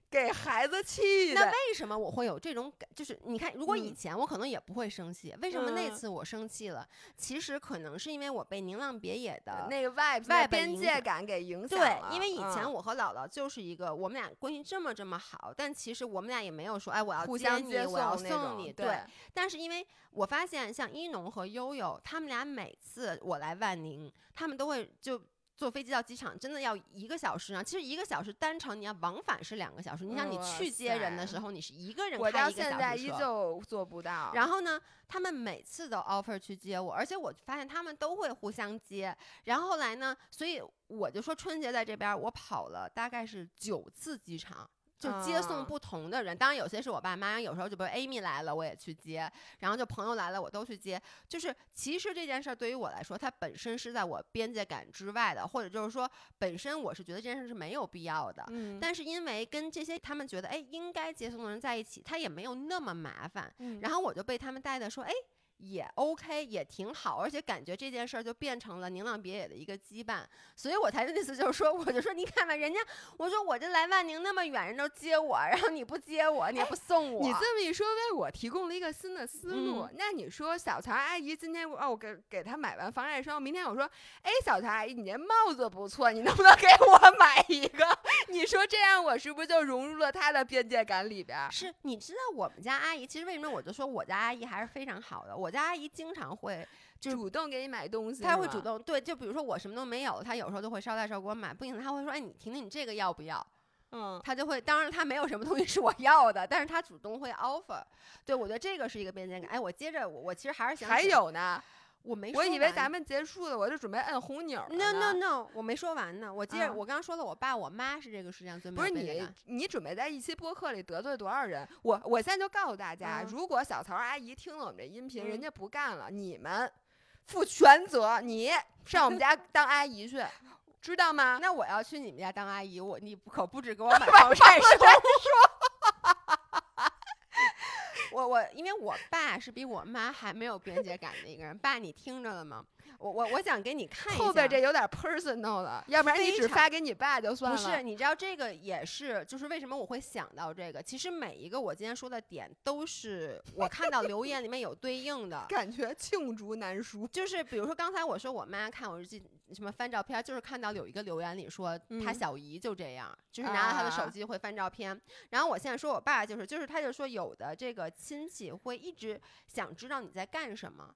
给孩子气的那。为什么我会有这种感？就是你看，如果以嗯前我可能也不会生气，为什么那嗯次我生气了？其实可能是因为我被宁浪别野的那个外那边界感给影响了对，因为以前嗯我和姥姥就是一个，我们俩关系这么这么好，但其实我们俩也没有说，哎，我要互接你，我要送你，种对，但是因为我发现，像一农和悠悠，他们俩每次我来万宁，他们都会就。坐飞机到机场真的要一个小时啊！其实一个小时单程，你要往返是两个小时。你想，你去接人的时候，你是一个人我到开一个现在依小时车。旧做不到。然后呢，他们每次都 offer 去接我，而且我发现他们都会互相接。然后后来呢，所以我就说春节在这边我跑了大概是九次机场。就接送啊不同的人，当然有些是我爸妈，有时候就比如 Amy 来了我也去接，然后就朋友来了我都去接。就是其实这件事儿对于我来说，它本身是在我边界感之外的，或者就是说本身我是觉得这件事是没有必要的。嗯，但是因为跟这些他们觉得哎应该接送的人在一起，他也没有那么麻烦，嗯然后我就被他们带的说，哎，也 OK，也挺好，而且感觉这件事儿就变成了宁浪别野的一个羁绊，所以我才那次就是说，我就说你看吧，人家我说我这来万宁那么远，人都接我，然后你不接我，你也不送我，你这么一说，为我提供了一个新的思路。嗯那你说小曹阿姨今天我哦，我给给她买完防晒霜，明天我说，哎，小曹阿姨，你这帽子不错，你能不能给我 买一个？你说这样我是不是就融入了她的边界感里边儿？是，你知道我们家阿姨，其实为什么我就说我家阿姨还是非常好的，我家阿姨经常会。就主动给你买东西，她会主。动对，就比如说我什么都没有，她有时候就会捎带手给我买，不行她会说，哎，你婷婷你这个要不要？嗯，他就会，当然他没有什么东西是我要的，但是他主动会 offer。对我觉得这个是一个边界感。哎，我接着我我其实还是想还，有呢，我没我以为咱们结束了，我就准备摁红钮 no no no，我没说完呢。我接着、啊我刚刚说了，我爸我妈是这个世界上最没不是你你准备在一期播客里得罪多少人？我我现在就告诉大家，嗯如果小曹阿姨听了我们这音频，人嗯家不干了，你们负全责，你上我们家当阿姨去，知道吗？那我要去你们家当阿姨，我你可不止给我 买防晒霜。我我因为我爸是比我妈还没有边界感的一个人，爸你听着了吗？我我我想给你看一下后边这有点 personal 了，要不然你只发给你爸就算了。不是，你知道这个也是，就是为什么我会想到这个？其实每一个我今天说的点，都是 我看到留言里面有对应的。感觉罄竹难书。就是比如说刚才我说我妈看我日记什么翻照片，就是看到有一个留言里说她嗯小姨就这样，就是拿着她的手啊机会翻照片。然后我现在说我爸就是就是他就说有的这个亲戚会一直想知道你在干什么。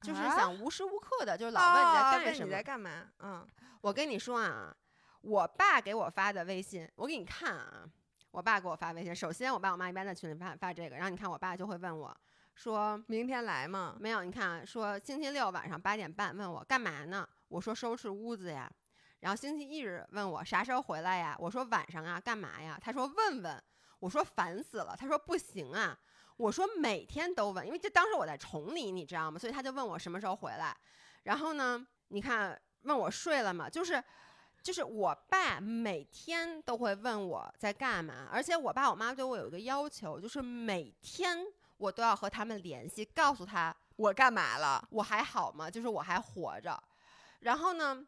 就是啊想无时无刻的，就是老问你在啊干什么问你在。干嘛？嗯，我跟你说啊，我爸给我发的微信，我给你看啊。我爸给我发微信，首先我爸我妈一般在群里发发这个，然后你看我爸就会问我说明天来吗。没有，你看啊说星期六晚上八点半问我干嘛呢？我说收拾屋子呀。然后星期一日问我啥时候回来呀？我说晚上啊，干嘛呀？他说问问。我说烦死了。他说不行啊。我说每天都问，因为这当时我在崇礼，你知道吗？所以他就问我什么时候回来。然后呢，你看问我睡了吗？就是。就是我爸每天都会问我在干嘛，而且我爸我妈对我有一个要求，就是每天我都要和他们联系，告诉他我干嘛了？我还好吗？就是我还活着。然后呢，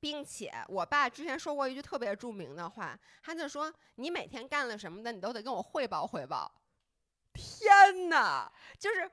并且我爸之前说过一句特别著名的话，他就说：“你每天干了什么的，你都得跟我汇报汇报。天哪！”就是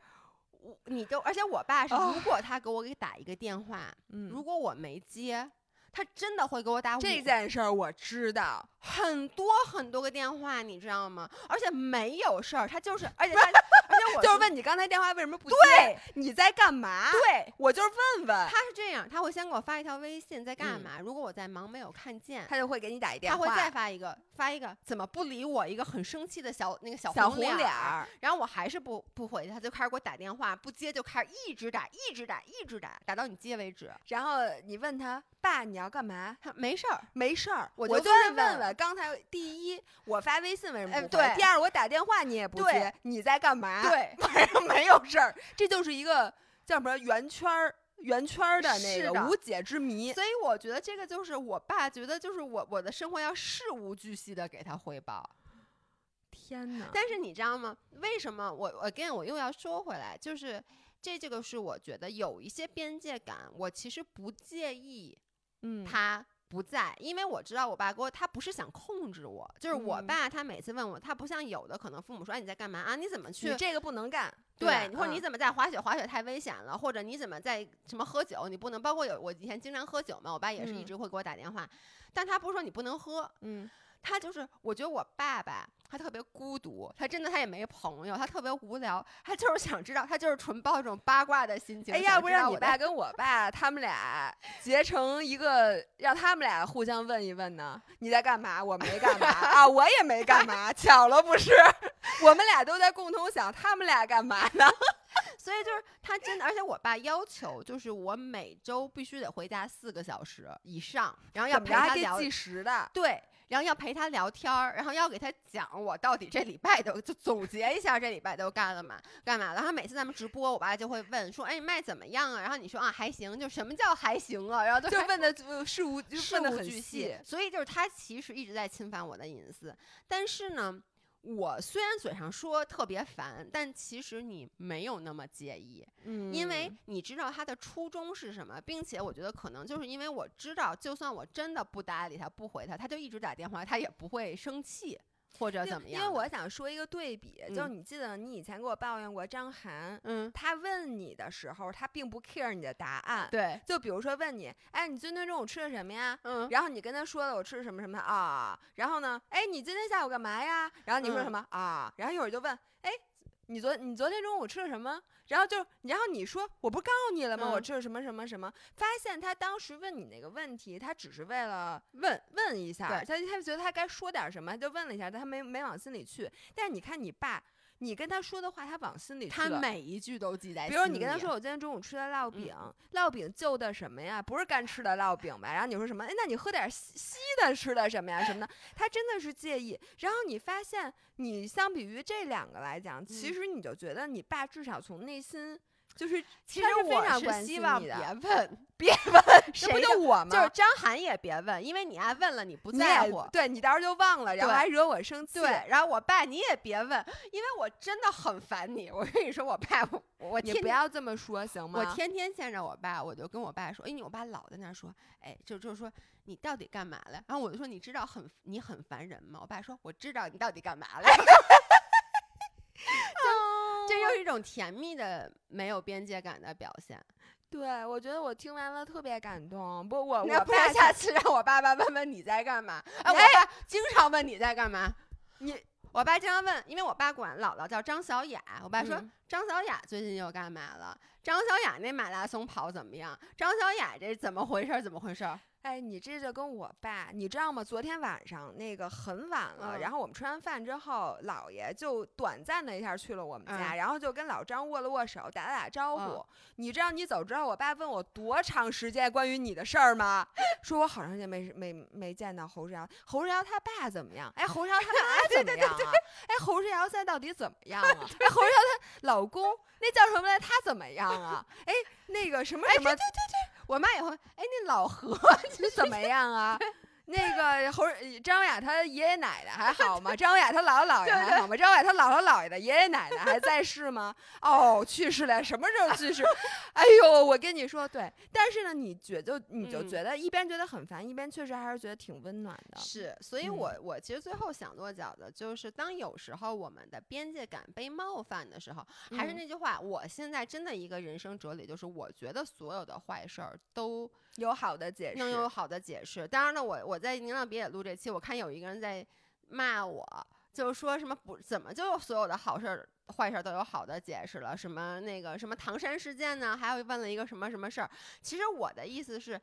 我，你都，而且我爸是，啊如果他给我给打一个电话，嗯如果我没接，他真的会给我打这件事儿我知道。很多很多个电话，你知道吗？而且没有事儿，他就是，而且他，而且我就是问你刚才电话为什么不接？对你在干嘛？对。我就是问问，他是这样，他会先给我发一条微信，在干嗯嘛？如果我在忙没有看见，他就会给你打一电话。他会再发一个，发一个怎么不理我？一个很生气的小那个小小红红脸儿，然后我还是不不回他，就开始给我打电话，不接就开始一直打，一直打，一直打，打到你接为止。然后你问他爸你要干嘛？他没事儿，没事儿，我我就问问是问问。刚才第一，我发微信为什么不回？哎对第二，我打电话你也不接，你在干嘛？，对，反正没有事儿，这就是一个叫什么圆圈儿圆圈儿的那个无解之谜。所以我觉得这个就是我爸觉得就是我我的生活要事无巨细的给他汇报。天哪！但是你知道吗？为什么我我跟我又要说回来，就是这这个是我觉得有一些边界感，我其实不介意嗯，他不在，因为我知道我爸给我，他不是想控制我，就是我嗯爸他每次问我，他不像有的可能父母说，哎你在干嘛啊？你怎么去你这个不能干，对，吧或者你嗯怎么在滑雪？滑雪太危险了，或者你怎么在什么喝酒？你不能，包括有我以前经常喝酒嘛，我爸也是一嗯直会给我打电话，但他不是说你不能喝，嗯他就是我觉得我爸爸他特别孤独，他真的他也没朋友，他特别无聊，他就是想知道，他就是纯抱这种八卦的心情。哎，要不让你爸跟我爸他们俩结成一个，让他们俩互相问一问呢？你在干嘛？我没干嘛啊，我也没干嘛，巧了不是？我们俩都在共同想他们俩干嘛呢？所以就是他真的，而且我爸要求就是我每周必须得回家四个小时以上，然后要陪他聊得计时的？对，然后要陪他聊天儿，然后要给他讲我到底这礼拜都就总结一下这礼拜都干了嘛干嘛了。然后每次咱们直播，我爸就会问说：“哎，你卖怎么样啊？”然后你说啊还行，就什么叫还行啊？然后还就问的就事无就事问的很无巨细，所以就是他其实一直在侵犯我的隐私。但是呢，我虽然嘴上说特别烦，但其实你没有那么介意，嗯因为你知道他的初衷是什么，并且我觉得可能就是因为我知道，就算我真的不搭理他、不回他，他就一直打电话，他也不会生气或者怎么样。因为我想说一个对比，就是嗯你记得你以前给我抱怨过张涵，嗯，他问你的时候，他并不 care 你的答案。对，就比如说问你，哎，你今天中午吃的什么呀？嗯，然后你跟他说了我吃什么什么啊，然后呢，哎，你今天下午干嘛呀？然后你说嗯什么、啊？然后一会儿就问，哎，你昨你昨天中午吃了什么？然后就然后你说我不是告诉你了吗？我嗯吃了什么什么什么？发现他当时问你那个问题，他只是为了问问一下，他对他就觉得他该说点什么，他就问了一下，但他没没往心里去。但是你看你爸，你跟他说的话，他往心里去他了。每一句都记在心里。比如你跟他说我今天中午吃的烙饼，烙饼就的什么呀？不是干吃的烙饼吧？然后你说什么？哎，那你喝点稀稀的吃的什么呀？什么的？他真的是介意。然后你发现，你相比于这两个来讲，其嗯实你就觉得你爸至少从内心就是其实我是希望你别问，别问，这谁不就就我吗？就是张涵也别问，因为你爱问了，你不在乎。对你到时候就忘了，然后还惹我生气。对，然后我爸你也别问，因为我真的很烦你。我跟你说，我爸我我你天不要这么说行吗？我天天见着我爸，我就跟我爸说，哎，你我爸老在那儿说，哎，就就是说你到底干嘛了？然后我就说你知道很你很烦人吗？我爸说我知道你到底干嘛了。这又是一种甜蜜的没有边界感的表现。对，我觉得我听完了特别感动。不，我那我爸不然下次让我爸爸问问你在干嘛？哎，我哎爸经常问你在干嘛。你我爸经常问，因为我爸管姥姥叫张小雅，我爸说、嗯张小雅最近又干嘛了？张小雅那马拉松跑怎么样？张小雅这怎么回事儿？怎么回事儿？哎，你这就跟我爸，你知道吗？昨天晚上那个很晚了，嗯然后我们吃完饭之后，姥爷就短暂的一下去了我们家，嗯然后就跟老张握了握手，打了打招呼。嗯你知道你走之后，我爸问我多长时间关于你的事儿吗？说我好长时间没没没见到侯世瑶，侯世瑶他爸怎么样？哎，侯世瑶他妈 怎么样啊？哎，侯世瑶现在到底怎么样啊？哎，侯世瑶她老公那叫什么来？他怎么样啊？哎，那个什么什么我妈也会，哎，那老何 你怎么样啊？那个侯张雅他爷爷奶奶还好吗？张雅他姥姥姥爷还好吗？张雅他姥姥姥爷的爷爷奶奶还在世吗？哦，去世了，什么时候去世？哎呦，我跟你说，对，但是呢，你觉就你就嗯觉得一边觉得很烦，一边确实还是觉得挺温暖的。是，所以嗯我我其实最后想落脚的就是，当有时候我们的边界感被冒犯的时候，还是嗯那句话，我现在真的一个人生哲理就是，我觉得所有的坏事儿都有好的解释，能有好的解释。当然了，我我在宁浪别野录这期，我看有一个人在骂我，就是说什么不怎么就所有的好事儿、坏事儿都有好的解释了？什么那个什么唐山事件呢？还有问了一个什么什么事儿？其实我的意思是。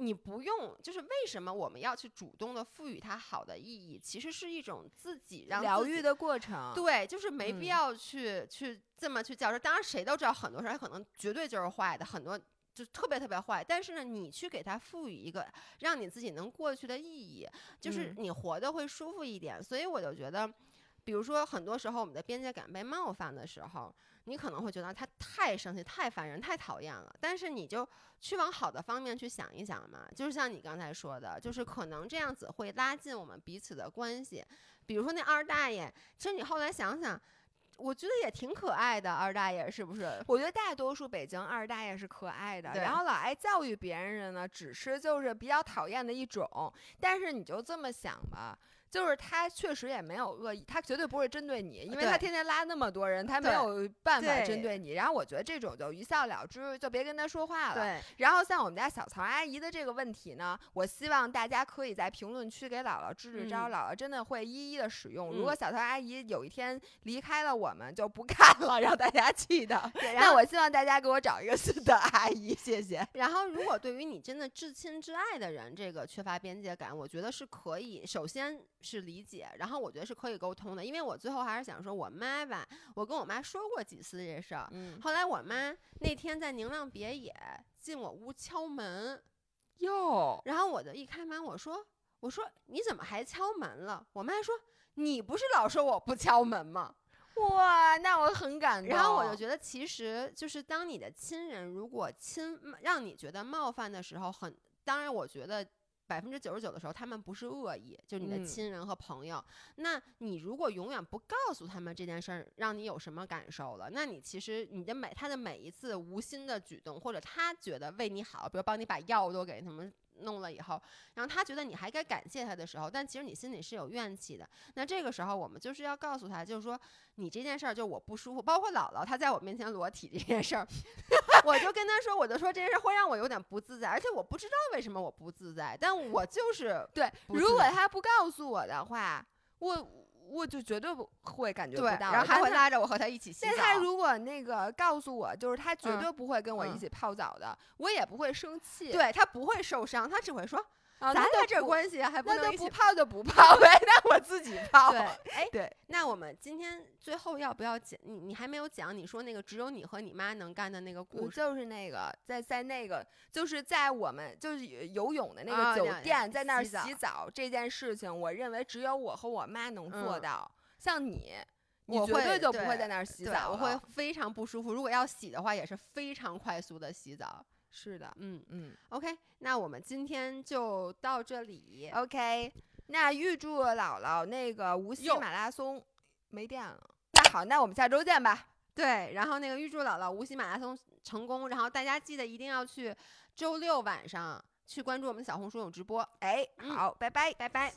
你不用，就是为什么我们要去主动的赋予它好的意义？其实是一种自己让疗愈的过程。对，就是没必嗯要去、去这么去较真。当然，谁都知道很多事儿它可能绝对就是坏的，很多就特别特别坏。但是呢，你去给它赋予一个让你自己能过去的意义，就是嗯你活得会舒服一点。所以我就觉得，比如说很多时候我们的边界感被冒犯的时候，你可能会觉得他太生气、太烦人、太讨厌了。但是你就去往好的方面去想一想嘛，就是像你刚才说的，就是可能这样子会拉近我们彼此的关系。比如说那二大爷，其实你后来想想，我觉得也挺可爱的，二大爷是不是？我觉得大多数北京二大爷是可爱的，然后老爱教育别人的呢，只是就是比较讨厌的一种。但是你就这么想吧。就是他确实也没有恶意，他绝对不会针对你，因为他天天拉那么多人，他没有办法针对你。然后我觉得这种就一笑了之，就别跟他说话了。对，然后像我们家小曹阿姨的这个问题呢，我希望大家可以在评论区给姥姥支支招，嗯姥姥真的会一一的使用。如嗯果小曹阿姨有一天离开了我们就不看了，让大家记得。那我希望大家给我找一个新的阿姨，谢谢。然后，如果对于你真的至亲至爱的人，这个缺乏边界感，我觉得是可以，首先是理解，然后我觉得是可以沟通的。因为我最后还是想说，我妈吧，我跟我妈说过几次这事儿。嗯，后来我妈那天在宁浪别野进我屋敲门，哟，然后我就一开门，我说：“我说你怎么还敲门了？”我妈说：“你不是老说我不敲门吗？”哇，那我很感动。然后我就觉得，其实就是当你的亲人如果亲让你觉得冒犯的时候，很当然，我觉得百分之九十九的时候，他们不是恶意，就是你的嗯亲人和朋友。那你如果永远不告诉他们这件事儿，让你有什么感受了，那你其实你的每他的每一次无心的举动，或者他觉得为你好，比如帮你把药都给他们。弄了以后，然后他觉得你还该感谢他的时候，但其实你心里是有怨气的。那这个时候，我们就是要告诉他，就是说你这件事儿就我不舒服，包括姥姥她在我面前裸体这件事儿，我就跟他说，我就说这件事儿会让我有点不自在，而且我不知道为什么我不自在，但我就是对，如果自他不告诉我的话，我我就绝对不会感觉不，到。然后还会拉着我和他一起洗但澡。他如果那个告诉我，就是他绝嗯对不会跟我一嗯起泡澡的，我也不会生气。对他不会受伤，他只会说啊，咱那就俩这关系还不能一起不泡就不泡呗，那我自己泡。对，哎，对，那我们今天最后要不要讲？你你还没有讲，你说那个只有你和你妈能干的那个故事。我就是那个在在那个就是在我们就是游泳的那个酒店，解在那儿洗澡这件事情，我认为只有我和我妈能做嗯到。像你，你我绝对就不会在那儿洗澡。我会非常不舒服。如果要洗的话，也是非常快速的洗澡。是的，嗯嗯，OK，那我们今天就到这里。，OK。那预祝姥姥那个无锡马拉松没电了。那好，那我们下周见吧。对，然后那个预祝姥姥无锡马拉松成功，然后大家记得一定要去周六晚上去关注我们的小红书有直播。哎，嗯好，拜拜。拜拜。